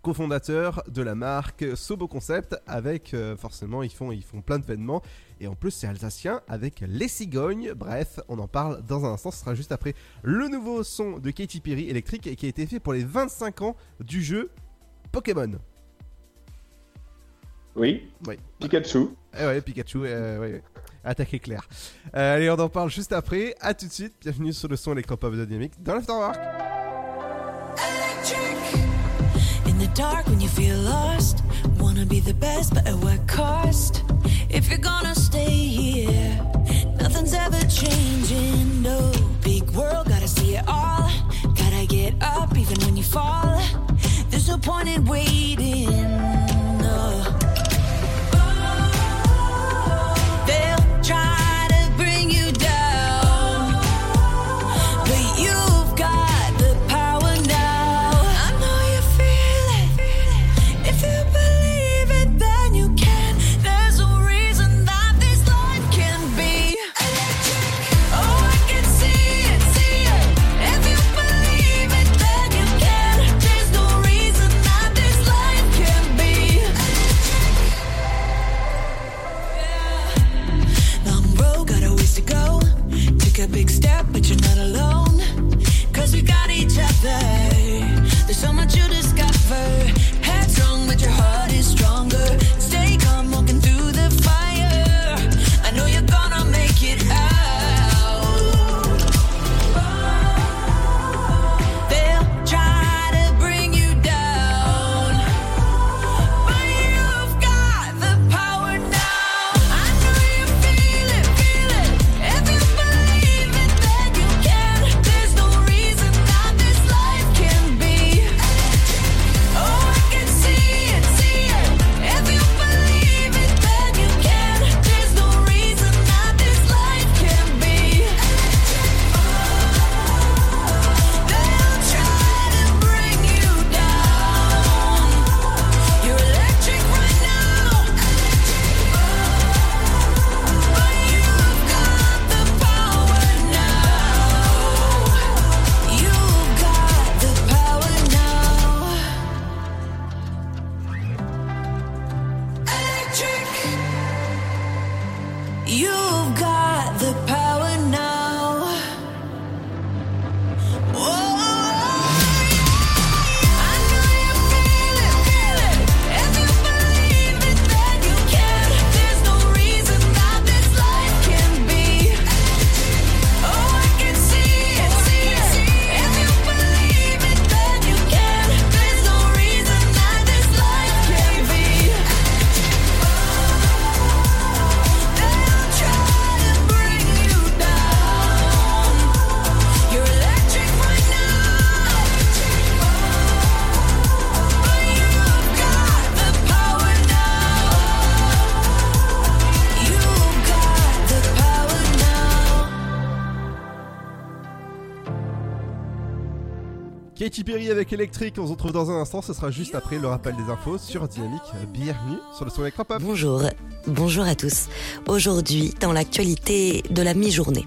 Speaker 1: cofondateurs de la marque Sobo Concept avec euh, forcément ils font ils font plein d'événements et en plus c'est alsacien avec les cigognes bref on en parle dans un instant ce sera juste après le nouveau son de Katy Perry électrique qui a été fait pour les 25 ans du jeu Pokémon
Speaker 6: Oui.
Speaker 1: Oui.
Speaker 6: Pikachu.
Speaker 1: Eh ouais, Pikachu, euh, ouais, ouais. Attaque éclair. Euh, allez, on en parle juste après. À tout de suite. Bienvenue sur le son électropop de Dynamique dans l'Afterwork.
Speaker 4: In the dark when you feel lost, wanna be the best, but at what cost? If you're gonna stay here, nothing's ever changing. No big world, gotta see it all. Gotta get up even when you fall. There's no point in waiting. A big
Speaker 1: Avec on se retrouve dans un instant, ce sera juste après le rappel des infos sur Dynamique. Bienvenue sur le son électropop.
Speaker 3: Bonjour, bonjour à tous. Aujourd'hui, dans l'actualité de la mi-journée.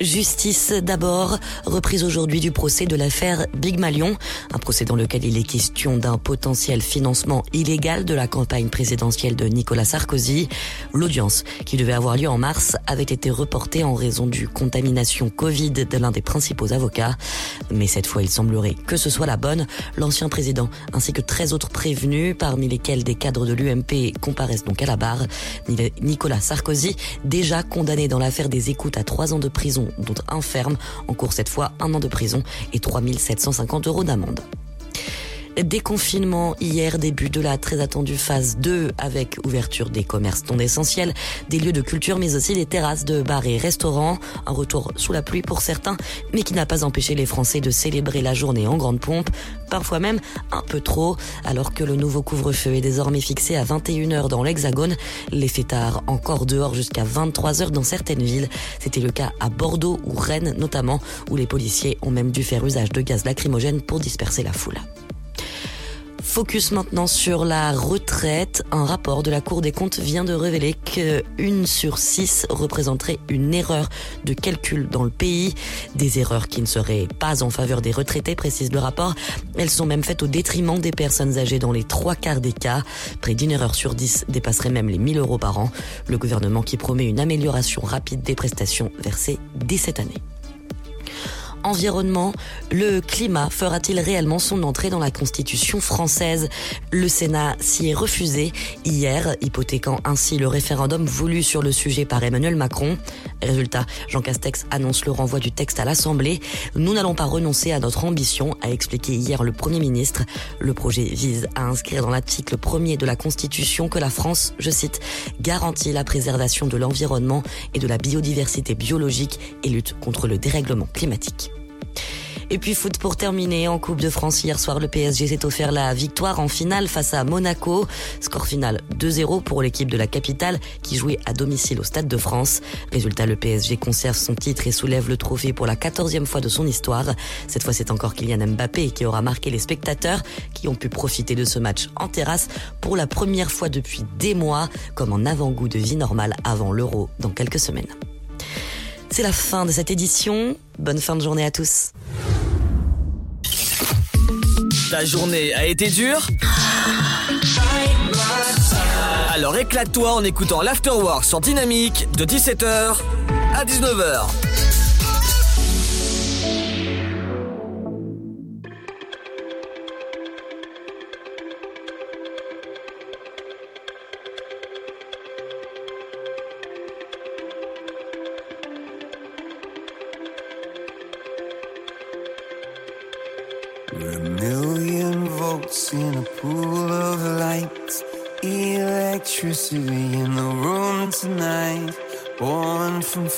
Speaker 3: Justice d'abord, reprise aujourd'hui du procès de l'affaire Big Malion, un procès dans lequel il est question d'un potentiel financement illégal de la campagne présidentielle de Nicolas Sarkozy. L'audience, qui devait avoir lieu en mars, avait été reportée en raison du contamination Covid de l'un des principaux avocats. Mais cette fois, il semblerait que ce soit la bonne. L'ancien président, ainsi que 13 autres prévenus, parmi lesquels des cadres de l'UMP comparaissent donc à la barre. Nicolas Sarkozy, déjà condamné dans l'affaire des écoutes à 3 ans de prison dont un ferme, en cours cette fois un an de prison et 3750 euros d'amende. Déconfinement hier, début de la très attendue phase 2 avec ouverture des commerces non essentiels, des lieux de culture mais aussi des terrasses de bars et restaurants. Un retour sous la pluie pour certains mais qui n'a pas empêché les Français de célébrer la journée en grande pompe, parfois même un peu trop, alors que le nouveau couvre-feu est désormais fixé à 21h dans l'Hexagone. Les fêtards encore dehors jusqu'à 23h dans certaines villes. C'était le cas à Bordeaux ou Rennes notamment où les policiers ont même dû faire usage de gaz lacrymogène pour disperser la foule. Focus maintenant sur la retraite. Un rapport de la Cour des comptes vient de révéler que une sur six représenterait une erreur de calcul dans le pays. Des erreurs qui ne seraient pas en faveur des retraités, précise le rapport. Elles sont même faites au détriment des personnes âgées dans les trois quarts des cas. Près d'une erreur sur dix dépasserait même les 1000 euros par an. Le gouvernement qui promet une amélioration rapide des prestations versées dès cette année environnement, le climat fera-t-il réellement son entrée dans la Constitution française? Le Sénat s'y est refusé hier, hypothéquant ainsi le référendum voulu sur le sujet par Emmanuel Macron. Résultat, Jean Castex annonce le renvoi du texte à l'Assemblée. Nous n'allons pas renoncer à notre ambition, a expliqué hier le Premier ministre. Le projet vise à inscrire dans l'article premier de la Constitution que la France, je cite, garantit la préservation de l'environnement et de la biodiversité biologique et lutte contre le dérèglement climatique. Et puis foot pour terminer, en Coupe de France hier soir, le PSG s'est offert la victoire en finale face à Monaco. Score final 2-0 pour l'équipe de la capitale qui jouait à domicile au Stade de France. Résultat, le PSG conserve son titre et soulève le trophée pour la quatorzième fois de son histoire. Cette fois, c'est encore Kylian Mbappé qui aura marqué les spectateurs qui ont pu profiter de ce match en terrasse pour la première fois depuis des mois, comme en avant-goût de vie normale avant l'Euro dans quelques semaines. C'est la fin de cette édition. Bonne fin de journée à tous.
Speaker 5: Ta journée a été dure Alors éclate-toi en écoutant l'Afterwork sur Dynamique de 17h à
Speaker 13: à 19h.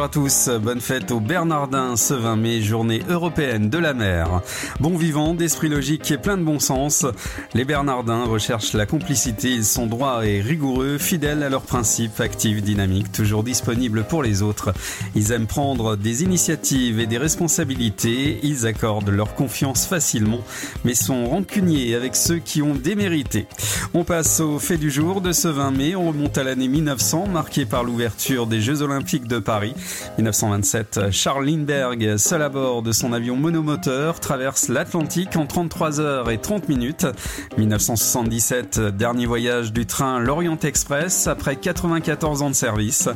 Speaker 23: Bonjour à tous, bonne fête au Bernardin ce 20 mai, journée européenne de la mer. Bon vivant, d'esprit logique et plein de bon sens, les Bernardins recherchent la complicité, ils sont droits et rigoureux, fidèles à leurs principes, actifs, dynamiques, toujours disponibles pour les autres. Ils aiment prendre des initiatives et des responsabilités, ils accordent leur confiance facilement, mais sont rancuniers avec ceux qui ont démérité. On passe au fait du jour de ce 20 mai, on remonte à l'année 1900, marquée par l'ouverture des Jeux Olympiques de Paris. 1927, Charles Lindbergh, seul à bord de son avion monomoteur, traverse l'Atlantique en 33 heures et 30 minutes. 1977, dernier voyage du train L'Orient Express après 94 ans de service.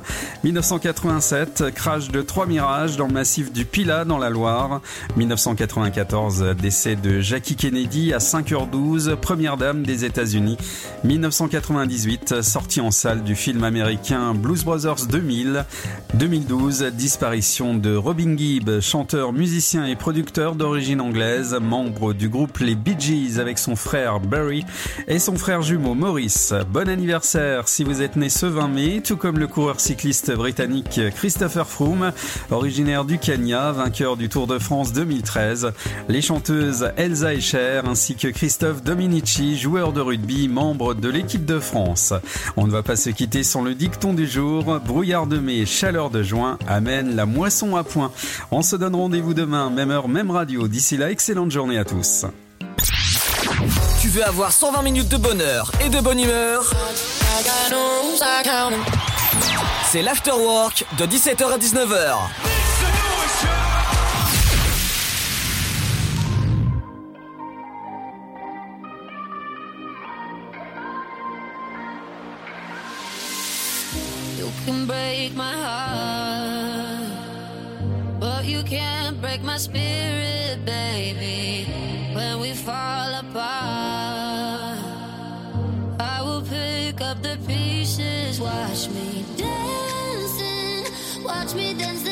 Speaker 23: 1987, crash de trois mirages dans le massif du Pilat dans la Loire. 1994, décès de Jackie Kennedy à 5h12, première dame des États-Unis. 1998, sortie en salle du film américain Blues Brothers 2000. 2012, disparition de Robin Gibb, chanteur, musicien et producteur d'origine anglaise, membre du groupe Les Bee Gees avec son frère Barry et son frère jumeau Maurice. Bon anniversaire si vous êtes né ce 20 mai, tout comme le coureur cycliste britannique Christopher Froome, originaire du Kenya, vainqueur du Tour de France 2013. Les chanteuses Elsa Escher ainsi que Christophe Dominici, joueur de rugby, membre de l'équipe de France. On ne va pas se quitter sans le dicton du jour, brouillard de mai, chaleur de juin amène la moisson à point. On se donne rendez-vous demain, même heure, même radio. D'ici là, excellente journée à tous.
Speaker 5: Tu veux avoir 120 minutes de bonheur et de bonne humeur? C'est l'afterwork de 17h à 19h.
Speaker 24: You can break my heart, but you can't break my spirit, baby. When we fall apart, I will pick up the pieces. Watch me dancing, watch me dance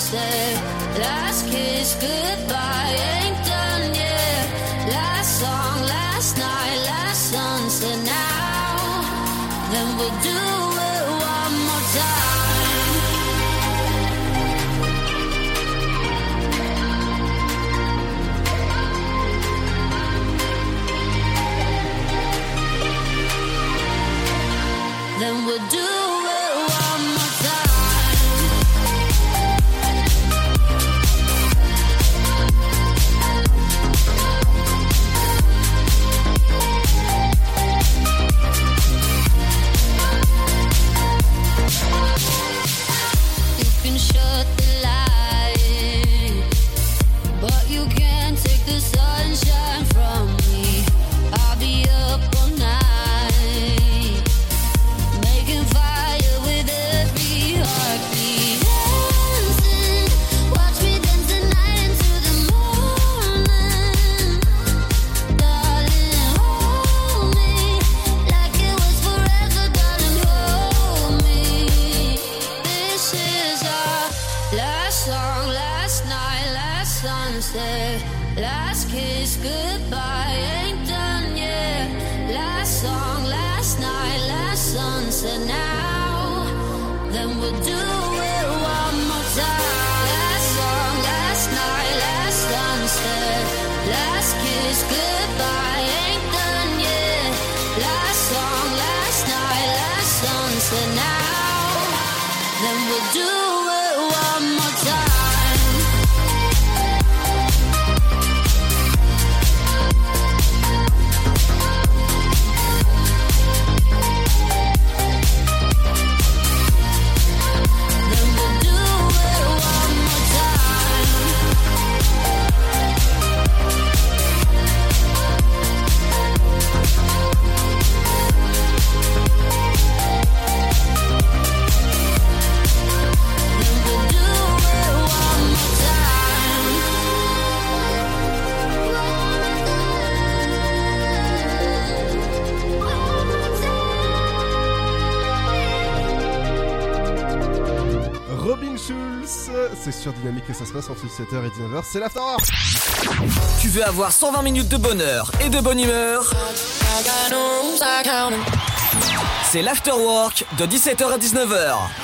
Speaker 24: sunset, last kiss, goodbye,
Speaker 1: entre 17h et 19h. C'est
Speaker 13: Tu veux avoir 120 minutes de bonheur et de bonne humeur? C'est l'Afterwork de 17h à 19h.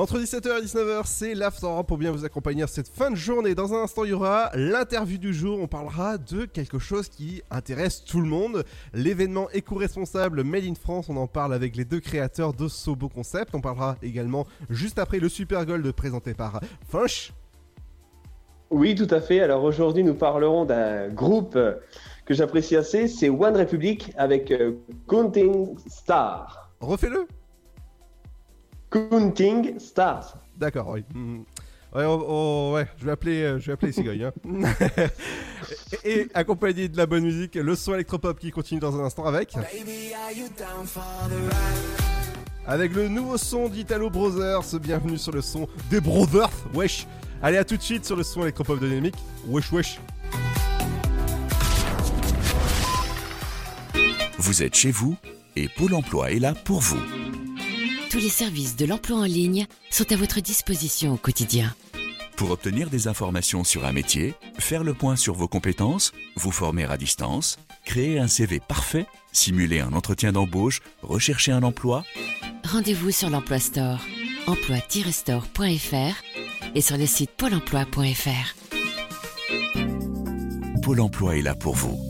Speaker 1: Entre 17h et 19h, c'est l'After pour bien vous accompagner cette fin de journée. Dans un instant, il y aura l'interview du jour. On parlera de quelque chose qui intéresse tout le monde. L'événement éco-responsable Made in France. On en parle avec les deux créateurs de Sobo Concept. On parlera également juste après le Super Gold présenté par Funch.
Speaker 6: Oui, tout à fait. Alors aujourd'hui, nous parlerons d'un groupe que j'apprécie assez. C'est One Republic avec euh, Counting Star.
Speaker 1: Refais-le.
Speaker 6: Counting Stars.
Speaker 1: D'accord, oui. Mm. Ouais, oh, oh, ouais, je vais appeler, euh, je vais appeler Sigoy. Hein. et, et accompagné de la bonne musique, le son électropop qui continue dans un instant avec. Avec le nouveau son d'Italo Brothers, bienvenue sur le son des Brothers, wesh. Allez, à tout de suite sur le son électropop dynamique, wesh wesh.
Speaker 10: Vous êtes chez vous et Pôle emploi est là pour vous.
Speaker 19: Tous les services de l'emploi en ligne sont à votre disposition au quotidien.
Speaker 10: Pour obtenir des informations sur un métier, faire le point sur vos compétences, vous former à distance, créer un CV parfait, simuler un entretien d'embauche, rechercher un emploi,
Speaker 19: Rendez-vous sur l'Emploi Store, emploi-store.fr et sur le site pôle emploi.fr.
Speaker 10: Pôle emploi est là pour vous.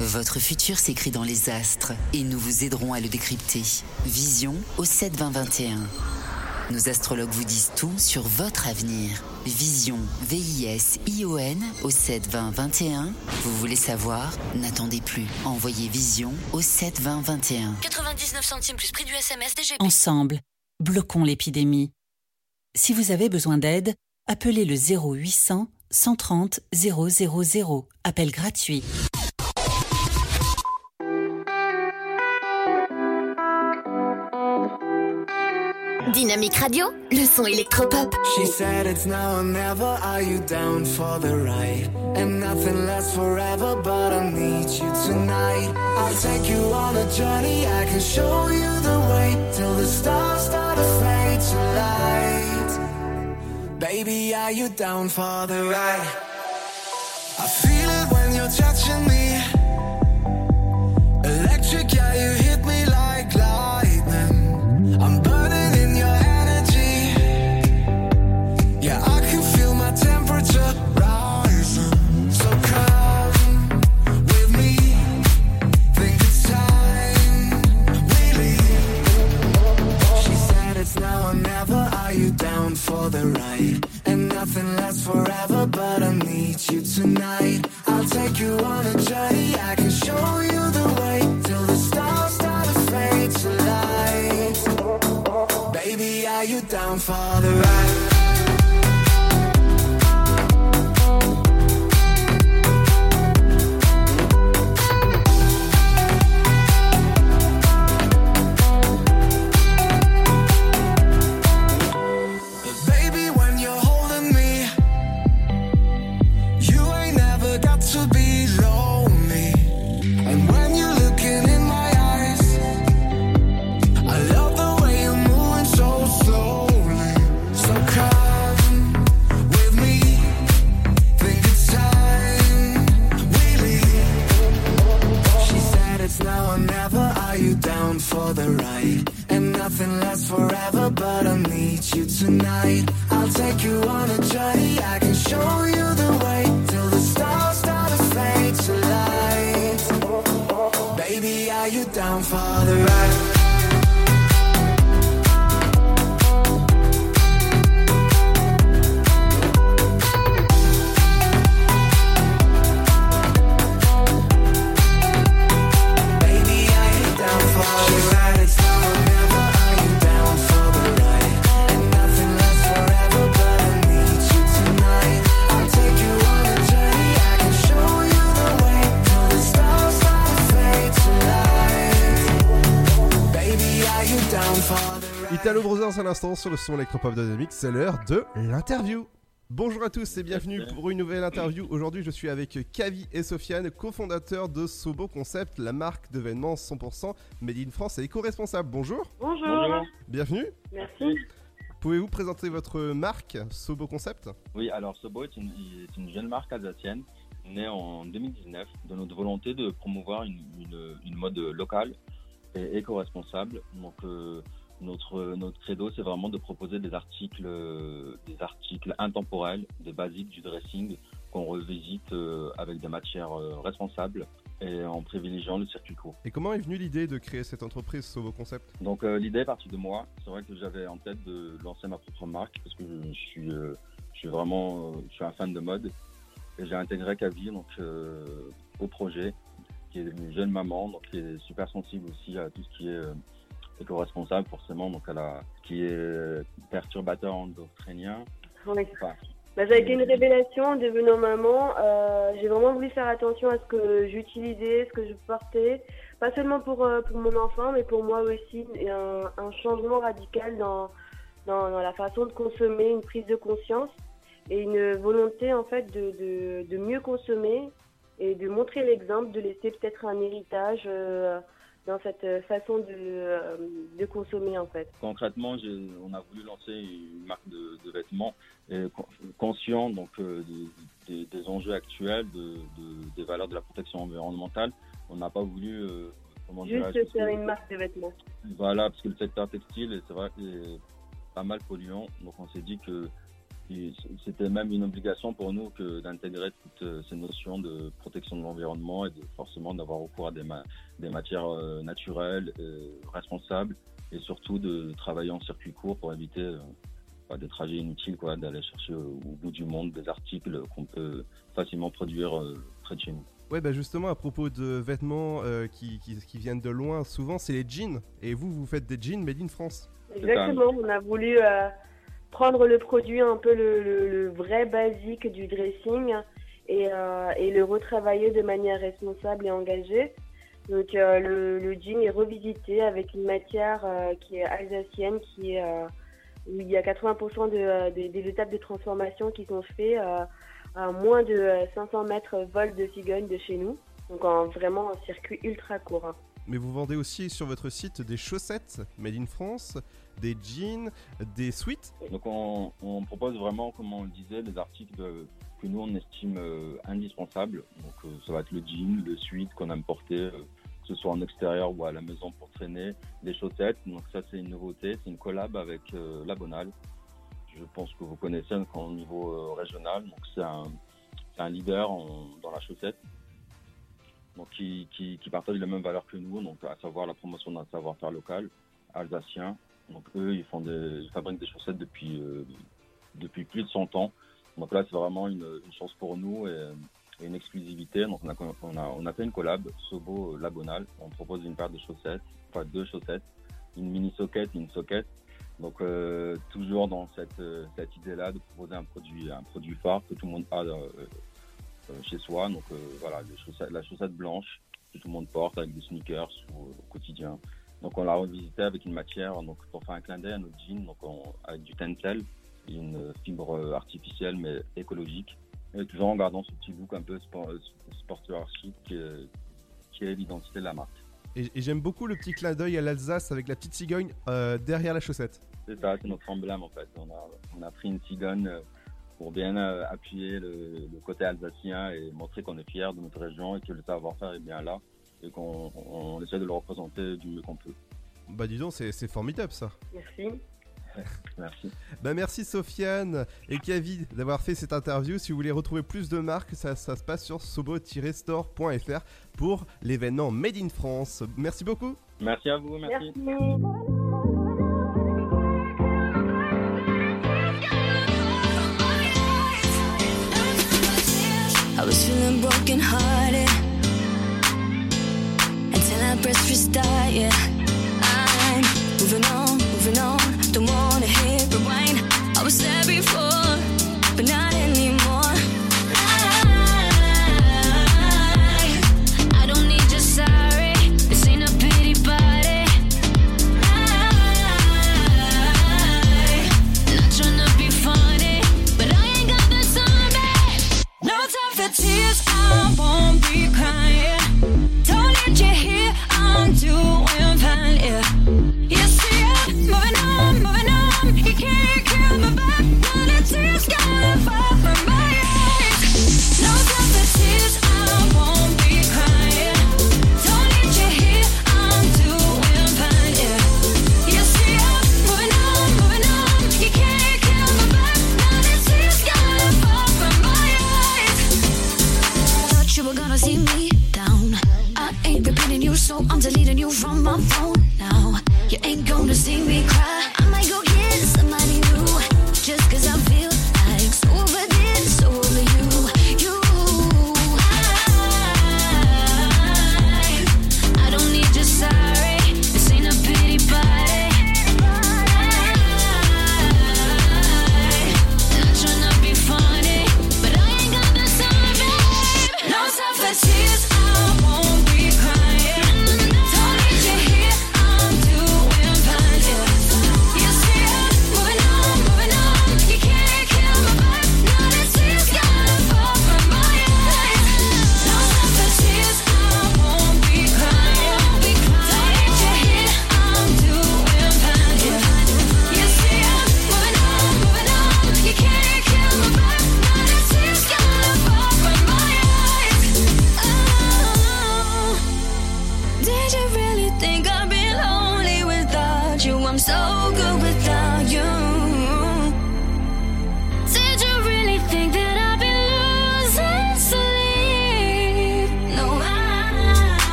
Speaker 11: Votre futur s'écrit dans les astres et nous vous aiderons à le décrypter. Vision au 7 20 21. Nos astrologues vous disent tout sur votre avenir. Vision, V-I-S-I-O-N au 7 20 21. Vous voulez savoir? N'attendez plus. Envoyez Vision au 7 20 21.
Speaker 25: 99 centimes plus prix du SMS DGP.
Speaker 12: Ensemble, bloquons l'épidémie. Si vous avez besoin d'aide, appelez le 0800 130 000. Appel gratuit.
Speaker 26: Dynamique Radio, le son électropop.
Speaker 27: She said it's now or never. Are you down for the ride? And nothing lasts forever, but I need you tonight. I'll take you on a journey. I can show you the way till the stars start to fade to light. Baby, are you down for the ride? I feel it when you're touching me. The ride? And nothing lasts forever, but I need you tonight. I'll take you on a journey, I can show you the way till the stars start to fade to light. Baby, are you down for the ride?
Speaker 1: L'instant sur le son électropop dynamique, c'est l'heure de l'interview. Bonjour à tous et bienvenue pour une nouvelle interview. Aujourd'hui, je suis avec Kavi et Sofiane, cofondateurs de Sobo Concept, la marque de vêtements 100% made in France et éco-responsable. Bonjour.
Speaker 28: Bonjour.
Speaker 1: Bienvenue.
Speaker 28: Merci.
Speaker 1: Pouvez-vous présenter votre marque Sobo Concept?
Speaker 28: Oui, alors Sobo est une, est une jeune marque alsacienne née en 2019 de notre volonté de promouvoir une, une- une mode locale et éco-responsable. Donc euh, notre, notre credo, c'est vraiment de proposer des articles, euh, des articles intemporels, des basiques du dressing qu'on revisite euh, avec des matières euh, responsables et en privilégiant le circuit court.
Speaker 1: Et comment est venue l'idée de créer cette entreprise Sobo Concept
Speaker 28: Donc euh, l'idée est partie de moi. C'est vrai que j'avais en tête de lancer ma propre marque parce que je, suis, euh, je suis vraiment, euh, je suis un fan de mode et j'ai intégré Kavi donc au projet, qui est une jeune maman donc qui est super sensible aussi à tout ce qui est éco-responsable forcément donc à la, qui est perturbateur endocrinien.
Speaker 29: Oui.
Speaker 28: Enfin,
Speaker 29: Bah, ça a été une révélation en devenant maman. Euh, j'ai vraiment voulu faire attention à ce que j'utilisais, ce que je portais, pas seulement pour, euh, pour mon enfant, mais pour moi aussi. Et un, un changement radical dans, dans, dans la façon de consommer, une prise de conscience et une volonté en fait de, de, de mieux consommer et de montrer l'exemple, de laisser peut-être un héritage euh, dans cette façon de, euh, de consommer en fait.
Speaker 28: concrètement, on a voulu lancer une marque de, de vêtements con- conscient donc euh, des, enjeux actuels, de, de- des valeurs de la protection environnementale. On n'a pas voulu euh,
Speaker 29: Juste faire une marque de vêtements.
Speaker 28: Voilà, parce que le secteur textile, c'est vrai, est pas mal polluant. Donc on s'est dit que c'était même une obligation pour nous que d'intégrer toutes euh, ces notions de protection de l'environnement et de forcément d'avoir recours à des, ma- des matières euh, naturelles, euh, responsables et surtout de travailler en circuit court pour éviter euh, bah, des trajets inutiles, quoi, d'aller chercher au, au bout du monde des articles qu'on peut facilement produire euh, près de chez nous.
Speaker 1: Ouais, bah justement, à propos de vêtements euh, qui, qui- qui viennent de loin, souvent c'est les jeans. Et vous, vous faites des jeans made in France.
Speaker 29: Exactement, on a voulu euh, prendre le produit un peu le, vrai basique du dressing et, euh, et le retravailler de manière responsable et engagée. Donc euh, le, le jean est revisité avec une matière euh, qui est alsacienne, qui est, où il y a 80% de, des- étapes de transformation qui sont faites à moins de euh, 500 mètres vol de cigogne de chez nous. Donc en, vraiment un circuit ultra court. hein.
Speaker 1: Mais vous vendez aussi sur votre site des chaussettes made in France, des jeans, des sweats.
Speaker 28: Donc on, propose vraiment, comme on le disait, des articles que nous on estime euh, indispensables. Donc euh, ça va être le jean, le sweat qu'on aime porter, euh, que ce soit en extérieur ou à la maison pour traîner, des chaussettes. Donc ça c'est une nouveauté, c'est une collab avec La Bonale. Je pense que vous connaissez donc, au niveau régional. Donc c'est un, leader dans la chaussette. Qui, qui, qui partage les mêmes valeurs que nous, donc à savoir la promotion d'un savoir-faire local, alsacien, Donc eux, ils fabriquent des chaussettes depuis euh, plus de 100 ans. Donc là, c'est vraiment une, chance pour nous et, une exclusivité. Donc on a, on a, fait une collab, Sobo Labonal. On propose une paire de chaussettes, enfin deux chaussettes, une mini socket et une socket. Donc euh, toujours dans cette, euh, cette idée-là de proposer un produit, un produit phare que tout le monde a euh, euh, chez soi. Donc euh, voilà, la chaussette blanche que tout le monde porte avec des sneakers au, au quotidien. Donc on l'a revisité avec une matière donc pour faire un clin d'œil à notre jean, donc on- avec du tencel, une fibre artificielle mais écologique, et toujours en gardant ce petit look un peu sport, sportswear chic qui est, qui est l'identité de la marque.
Speaker 1: Et, et j'aime beaucoup le petit clin d'œil à l'Alsace avec la petite cigogne euh, derrière la chaussette.
Speaker 28: C'est ça, c'est notre emblème en fait. On a, on a pris une cigogne euh, pour bien euh, appuyer le, le côté alsacien et montrer qu'on est fier de notre région et que le savoir-faire est bien là et qu'on on essaie de le représenter du mieux qu'on peut.
Speaker 1: Bah dis donc, c'est formidable ça.
Speaker 29: Merci.
Speaker 28: Merci.
Speaker 1: Bah merci Sofiane et Kavid d'avoir fait cette interview. Si vous voulez retrouver plus de marques, ça, ça se passe sur sobo-store.fr pour l'événement Made in France. Merci beaucoup.
Speaker 28: Merci à vous, merci.
Speaker 8: I was feeling broken hearted until I pressed restart. Yeah, I'm moving on, moving on.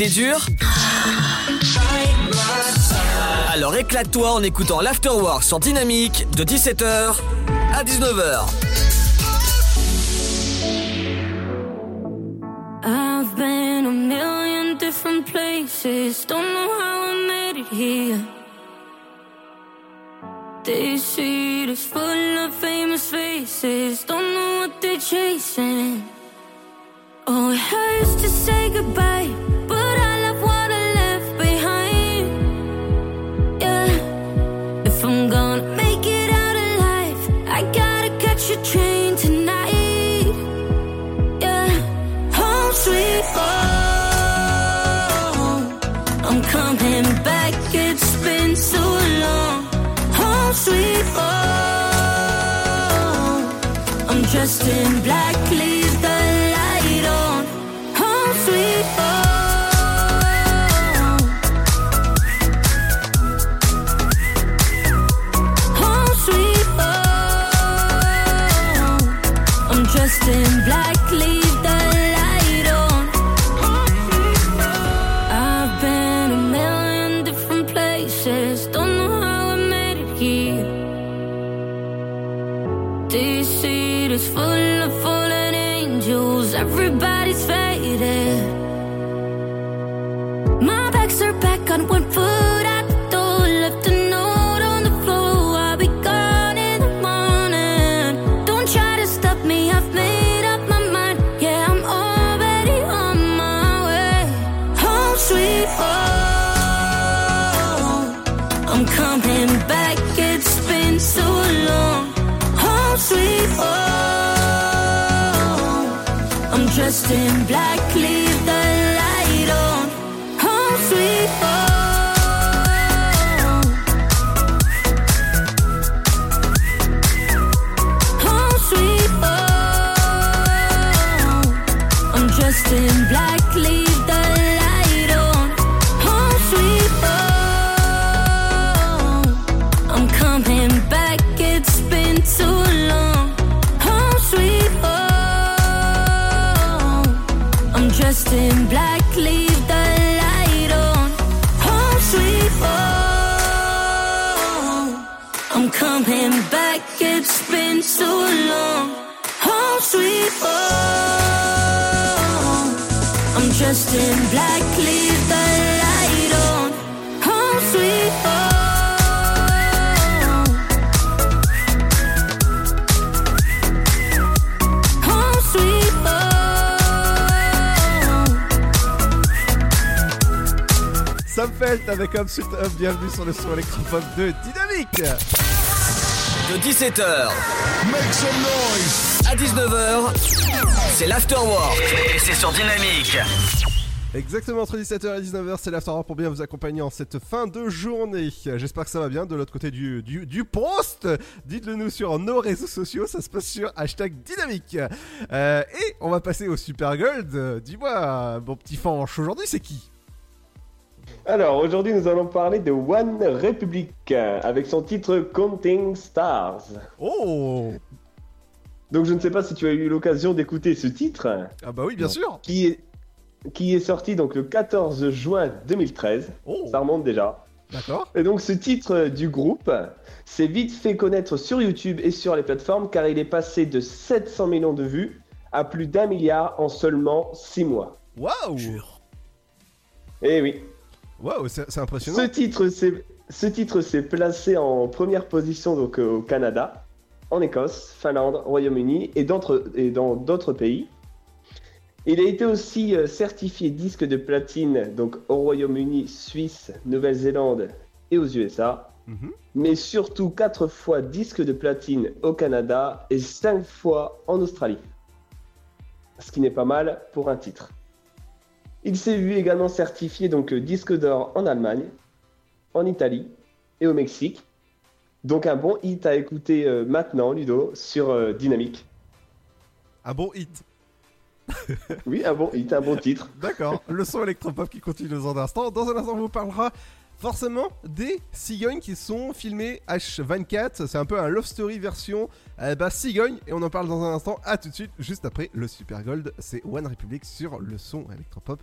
Speaker 24: Été dure Alors éclate-toi en écoutant l'Afterwork sur Dynamique de 17h à 19h.
Speaker 4: On. Home sweet
Speaker 1: avec bienvenue sur le son électropop de Dynamique
Speaker 13: De 17h Make some noise À 19h, c'est l'afterwork et c'est sur Dynamique.
Speaker 1: Exactement entre 17h et 19h, c'est l'Afterwork pour bien vous accompagner en cette fin de journée. J'espère que ça va bien de l'autre côté du, du, du poste. Dites-le nous sur nos réseaux sociaux, ça se passe sur hashtag dynamique. Euh, et on va passer au Super Gold. Dis-moi, mon petit fanche, aujourd'hui c'est qui?
Speaker 6: Alors aujourd'hui nous allons parler de One Republic euh, avec son titre Counting Stars.
Speaker 1: Oh
Speaker 6: Donc je ne sais pas si tu as eu l'occasion d'écouter ce titre.
Speaker 1: Ah bah oui bien sûr
Speaker 6: Qui est, qui est sorti donc le 14 juin 2013. Ça remonte déjà.
Speaker 1: D'accord.
Speaker 6: Et donc ce titre du groupe s'est vite fait connaître sur YouTube et sur les plateformes car il est passé de 700 millions de vues à plus d'un milliard en seulement 6 mois.
Speaker 1: Waouh
Speaker 6: Eh oui.
Speaker 1: Waouh, c'est impressionnant.
Speaker 6: Ce titre s'est ce titre s'est placé en première position donc euh, au Canada, en Écosse, Finlande, Royaume-Uni et dans d'autres pays. Il a été aussi euh, certifié disque de platine donc au Royaume-Uni, Suisse, Nouvelle-Zélande et aux USA,
Speaker 1: Mhm.
Speaker 6: mais surtout quatre fois disque de platine au Canada et cinq fois en Australie. Ce qui n'est pas mal pour un titre. Il s'est vu également certifié donc euh, disque d'or en Allemagne, en Italie et au Mexique. Donc un bon hit à écouter euh, maintenant, Ludo, sur euh, Dynamique.
Speaker 1: Un bon hit.
Speaker 6: Oui, un bon hit, un bon titre.
Speaker 1: D'accord, le son électropop qui continue dans un instant. Dans un instant, on vous parlera forcément des cigognes qui sont filmées H24. C'est un peu un love story version euh, bah, cigogne. Et on en parle dans un instant. À tout de suite, juste après le Super Gold. C'est One Republic sur le son électropop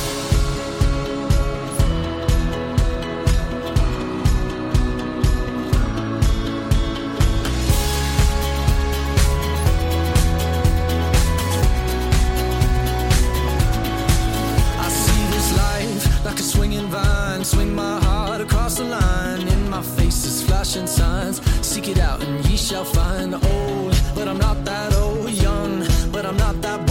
Speaker 4: A swinging vine. Swing my heart across the line. In my face is flashing signs. Seek it out and ye shall find. Old, but I'm not that old. Young, but I'm radio,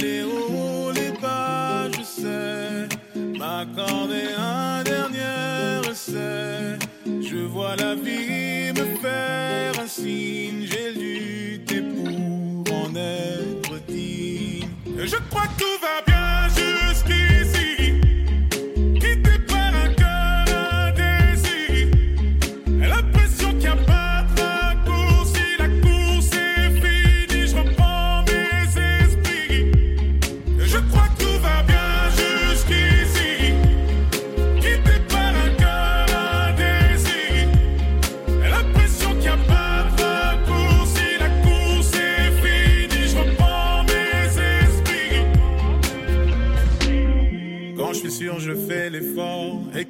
Speaker 30: les roues, les pas, je sais. M'accorder un dernier essai. Je vois la vie me faire un signe. J'ai lutté pour en être digne. Je crois que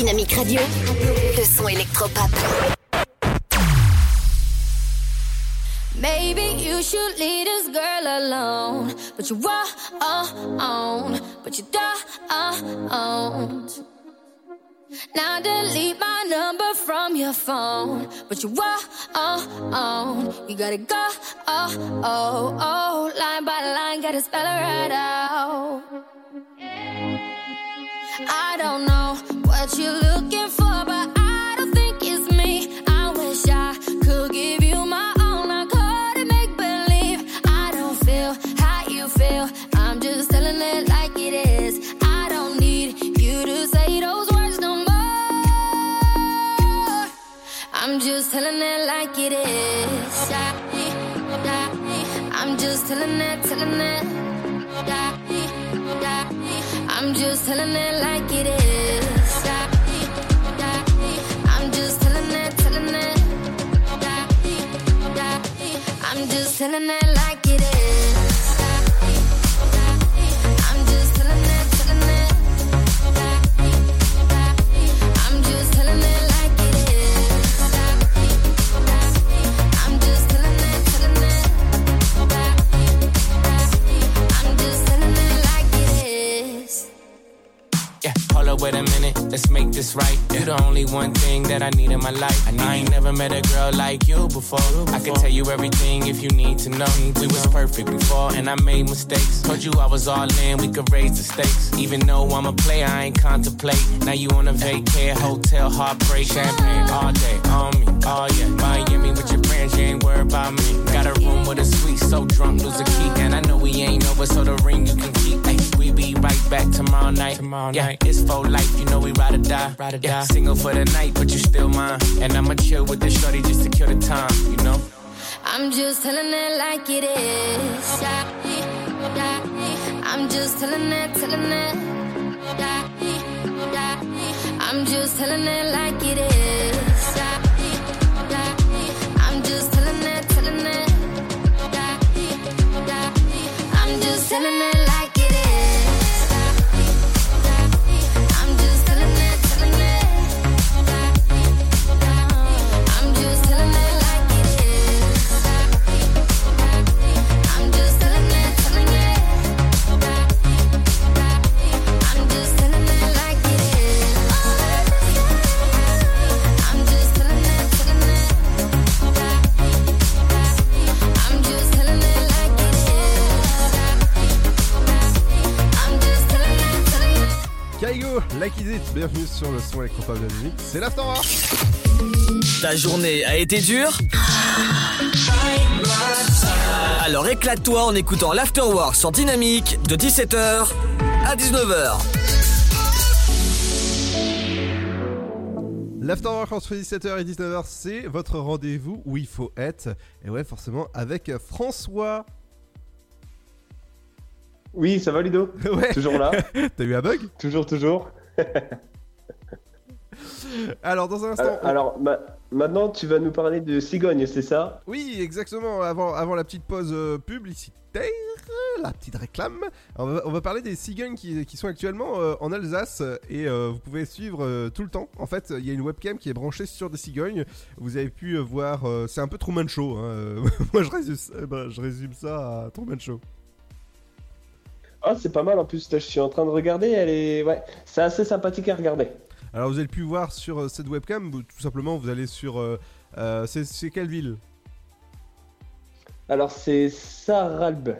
Speaker 13: Dynamique
Speaker 19: Radio, le son électropop.
Speaker 24: Maybe you should leave this girl alone. But you won't, but you don't. Now delete my number from your phone. But you won't, you gotta go. Oh, oh, oh. Line by line, gotta spell it right out. I don't know what you're looking for, I'm just
Speaker 31: let's make this right. You're the only one thing that I need in my life. I, ain't never met a girl like you before. I can tell you everything if you need to know. We was perfect before, and I made mistakes. Told you I was all in, we could raise the stakes. Even though I'm a player, I ain't contemplate. Now you on a vacay, hotel, heartbreak, champagne all day on me. Oh yeah, Miami with your friends, you ain't worried about me. Got a room with a suite, so drunk, lose a key. And I know we ain't over, so the ring you can keep. Ay, we be right back tomorrow night. Tomorrow yeah, it's for life, you know we ride or die. Ride or die. Single for the night, but you still mine. And I'ma chill with this shorty just to kill the time, you know.
Speaker 24: I'm just telling it like it is. I'm just telling it, telling it. I'm just telling it like it is. Telling it
Speaker 1: Kaigo, Like Is It, bienvenue sur le son électropop de la musique. C'est l'Afterwork.
Speaker 13: Ta journée a été dure? Alors éclate-toi en écoutant l'Afterwork sur Dynamique de 17h à 19h.
Speaker 1: L'Afterwork entre 17h et 19h, c'est votre rendez-vous où il faut être. Et ouais, forcément, avec François.
Speaker 6: Oui, ça va Ludo?
Speaker 1: Ouais.
Speaker 6: Toujours là?
Speaker 1: T'as eu un bug?
Speaker 6: Toujours, toujours.
Speaker 1: Alors, dans un instant.
Speaker 6: Alors, alors, ma- maintenant, tu vas nous parler de cigogne, c'est ça?
Speaker 1: Oui, exactement. Avant, avant la petite pause euh, publicitaire, la petite réclame, on va, on va parler des cigognes qui, qui sont actuellement euh, en Alsace et euh, vous pouvez suivre euh, tout le temps. En fait, il y a une webcam qui est branchée sur des cigognes. Vous avez pu euh, voir, euh, c'est un peu Truman Show. hein, euh, Moi, je résume, bah, je résume ça à Truman Show.
Speaker 6: Ah, c'est pas mal en plus, je suis en train de regarder, elle est. Ouais, c'est assez sympathique à regarder.
Speaker 1: Alors, vous avez pu voir sur euh, cette webcam, vous- tout simplement, vous allez sur. euh, euh, c'est c'est quelle ville?
Speaker 6: Alors, c'est Saralbe.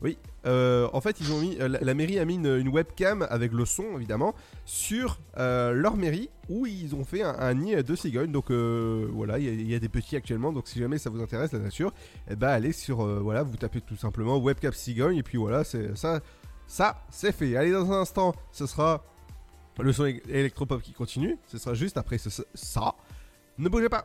Speaker 1: Oui, euh, en fait, euh, la, mairie a mis une, webcam avec le son évidemment sur euh, leur mairie où ils ont fait un, nid de cigognes. Donc voilà, il y, a- des petits actuellement. Donc si jamais ça vous intéresse la nature, eh ben allez sur voilà, vous tapez tout simplement webcam cigogne et puis voilà, c'est ça, ça c'est fait. Allez dans un instant, ce sera le son électropop qui continue. Ce sera juste après ça. Ne bougez pas.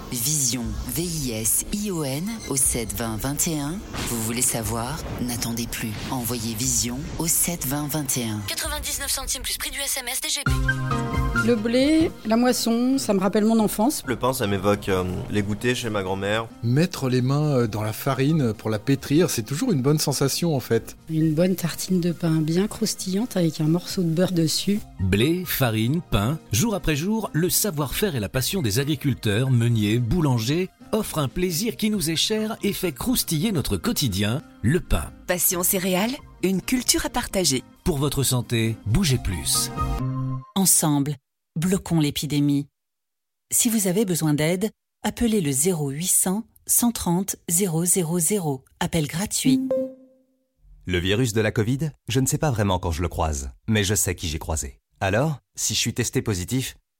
Speaker 11: Vision, V-I-S-I-O-N au 72021. Vous voulez savoir? N'attendez plus. Envoyez Vision au 72021.
Speaker 20: 99 centimes plus prix du SMS DGP.
Speaker 14: Le blé, la moisson, ça me rappelle mon enfance.
Speaker 15: Le pain, ça m'évoque euh, les goûters chez ma grand-mère.
Speaker 32: Mettre les mains euh, dans la farine pour la pétrir, c'est toujours une bonne sensation en fait.
Speaker 14: Une bonne tartine de pain bien croustillante avec un morceau de beurre dessus.
Speaker 17: Blé, farine, pain, jour après jour, le savoir-faire et la passion des agriculteurs, meuniers, boulangers offrent un plaisir qui nous est cher et fait croustiller notre quotidien, le pain.
Speaker 18: Passion céréales, une culture à partager.
Speaker 17: Pour votre santé, bougez plus.
Speaker 12: Ensemble, bloquons l'épidémie. Si vous avez besoin d'aide, appelez le 0800 130 000. Appel gratuit.
Speaker 33: Le virus de la Covid, je ne sais pas vraiment quand je le croise, mais je sais qui j'ai croisé. Alors, si je suis testé positif,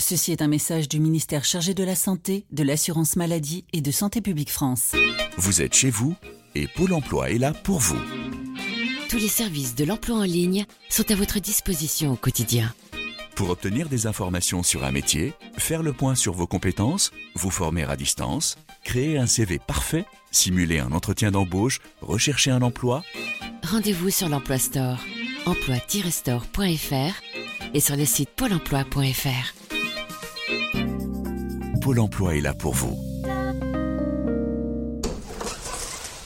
Speaker 12: Ceci est un message du ministère chargé de la Santé, de l'Assurance Maladie et de Santé Publique France.
Speaker 10: Vous êtes chez vous et Pôle Emploi est là pour vous.
Speaker 19: Tous les services de l'emploi en ligne sont à votre disposition au quotidien.
Speaker 10: Pour obtenir des informations sur un métier, faire le point sur vos compétences, vous former à distance, créer un CV parfait, simuler un entretien d'embauche, rechercher un emploi,
Speaker 19: Rendez-vous sur l'Emploi Store, emploi-store.fr et sur le site pôle emploi.fr.
Speaker 10: Pôle Emploi est là pour vous.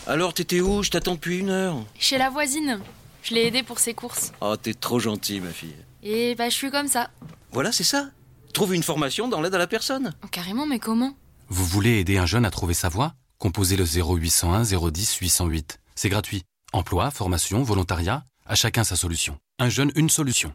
Speaker 7: Alors, t'étais où? Je t'attends depuis une heure.
Speaker 34: Chez la voisine. Je l'ai aidée pour ses courses.
Speaker 7: Oh, t'es trop gentille, ma fille.
Speaker 34: Et bah, je suis comme ça.
Speaker 7: Voilà, c'est ça. Trouve une formation dans l'aide à la personne.
Speaker 34: Oh, carrément, mais comment?
Speaker 9: Vous voulez aider un jeune à trouver sa voie? Composez le 0801 010 808. C'est gratuit. Emploi, formation, volontariat, à chacun sa solution. Un jeune, une solution.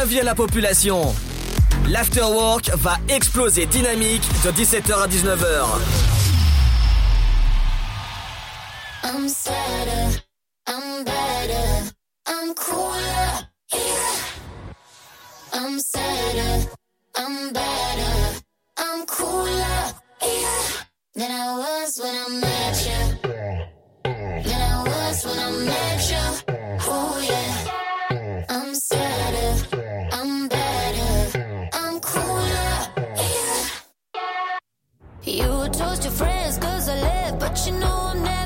Speaker 13: Avis à la population. L'afterwork va exploser dynamique de 17h à 19h.
Speaker 2: I'm sadder, I'm better, I'm cooler, yeah. I'm sadder, I'm better, I'm cooler, yeah. Than I was when I met you. Than I was when I met you. Oh yeah. But you know I'm never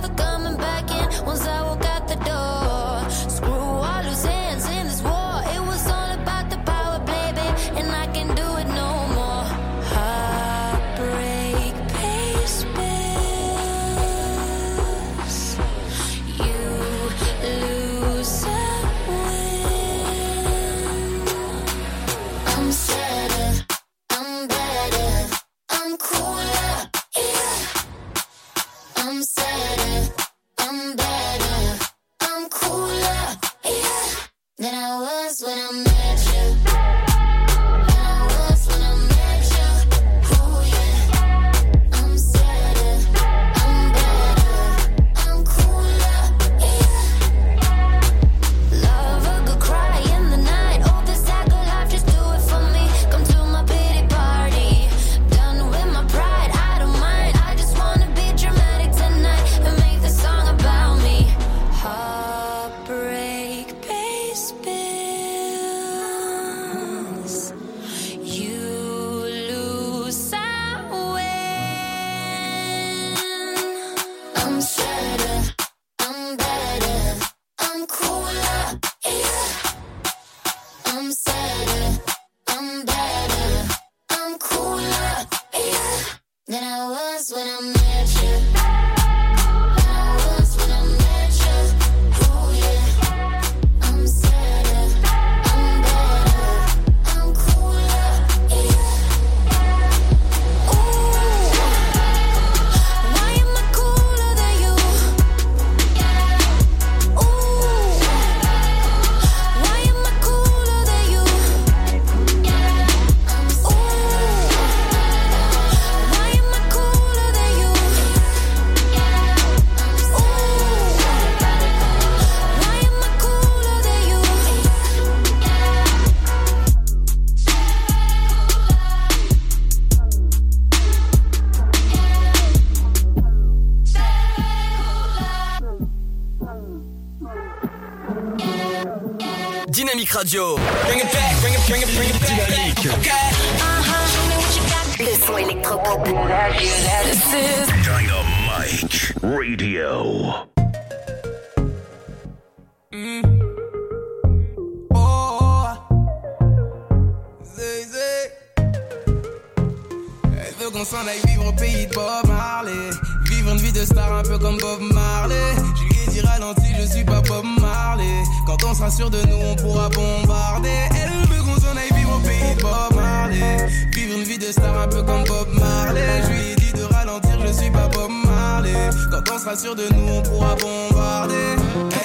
Speaker 35: un peu comme Bob Marley. Je lui ai dit de ralentir, je suis pas Bob Marley. Quand on sera sûr de nous, on pourra bombarder.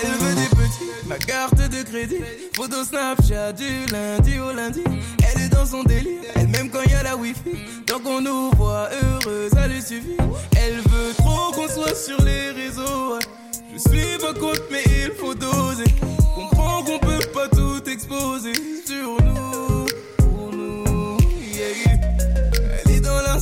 Speaker 35: Elle veut des petits, ma carte de crédit. Photo Snapchat du lundi au lundi. Elle est dans son délire, elle même quand y a la wifi. Tant qu'on nous voit heureux, ça lui suffit. Elle veut trop qu'on soit sur les réseaux. Je suis pas contre, mais il faut doser. Comprends qu'on peut pas tout exposer sur nous.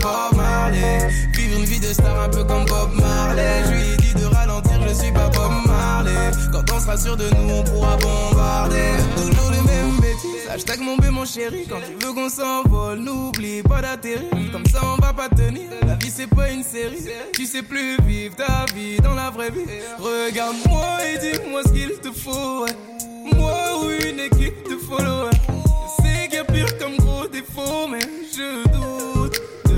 Speaker 35: Bob Marley. Vivre une vie de star un peu comme Bob Marley. Je lui ai dit de ralentir, je suis pas Bob Marley. Quand on sera sûr de nous, on pourra bombarder. Toujours les mêmes bêtises. Hashtag mon bé, mon chéri. Quand tu veux qu'on s'envole, n'oublie pas d'atterrir. Comme ça, on va pas tenir. La vie, c'est pas une série. Tu sais plus vivre ta vie dans la vraie vie. Regarde-moi et dis-moi ce qu'il te faut. ouais. Moi ou une équipe de followers. Sais qu'il y a pire comme gros défaut, mais je doute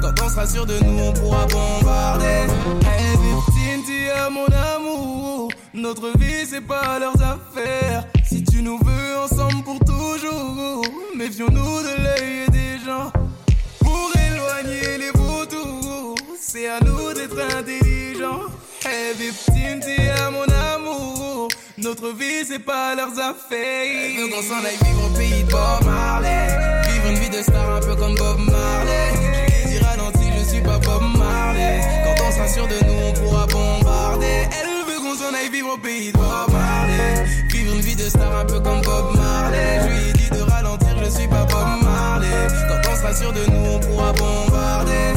Speaker 35: Quand on sera sûr de nous, on pourra bombarder. Hey, es mon amour. Notre vie, c'est pas leurs affaires. Si tu nous veux ensemble pour toujours, méfions-nous de l'œil des gens. Pour éloigner les vautours, c'est à nous d'être intelligents. Hey, es mon amour. Notre vie, c'est pas leurs affaires. Veut qu'on s'en aille vivre au pays de Bob Marley. Une vie de star un peu comme Bob Marley. Lui ai dit ralenti, je suis pas Bob Marley. Quand on sûr de nous, on pourra bombarder. Elle veut qu'on s'en aille vivre au pays de Bob Marley. Vivre une vie de star un peu comme Bob Marley. Je lui ai dit de ralentir, je suis pas Bob Marley. Quand on sûr de nous, on pourra bombarder.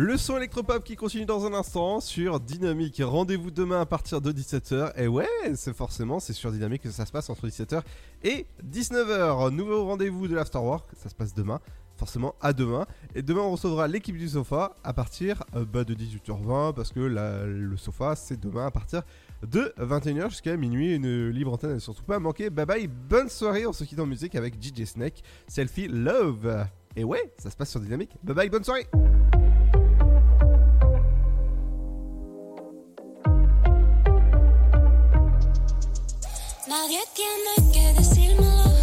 Speaker 1: Le son électropop qui continue dans un instant sur Dynamique. Rendez-vous demain à partir de 17h. Et ouais, c'est forcément, c'est sur Dynamique que ça se passe entre 17h et 19h. Nouveau rendez-vous de l'Afterwork, ça se passe demain. Forcément à demain. Et demain on recevra l'équipe du sofa à partir euh, bah, de 18h20 parce que le sofa c'est demain à partir de 21h jusqu'à minuit. Une libre antenne à surtout pas manquer. Bye bye, bonne soirée. On se quitte en musique avec DJ Snake, Selfie Love. Et ouais, ça se passe sur Dynamique. Bye bye, bonne soirée.
Speaker 4: Nadie tiene que decírmelo.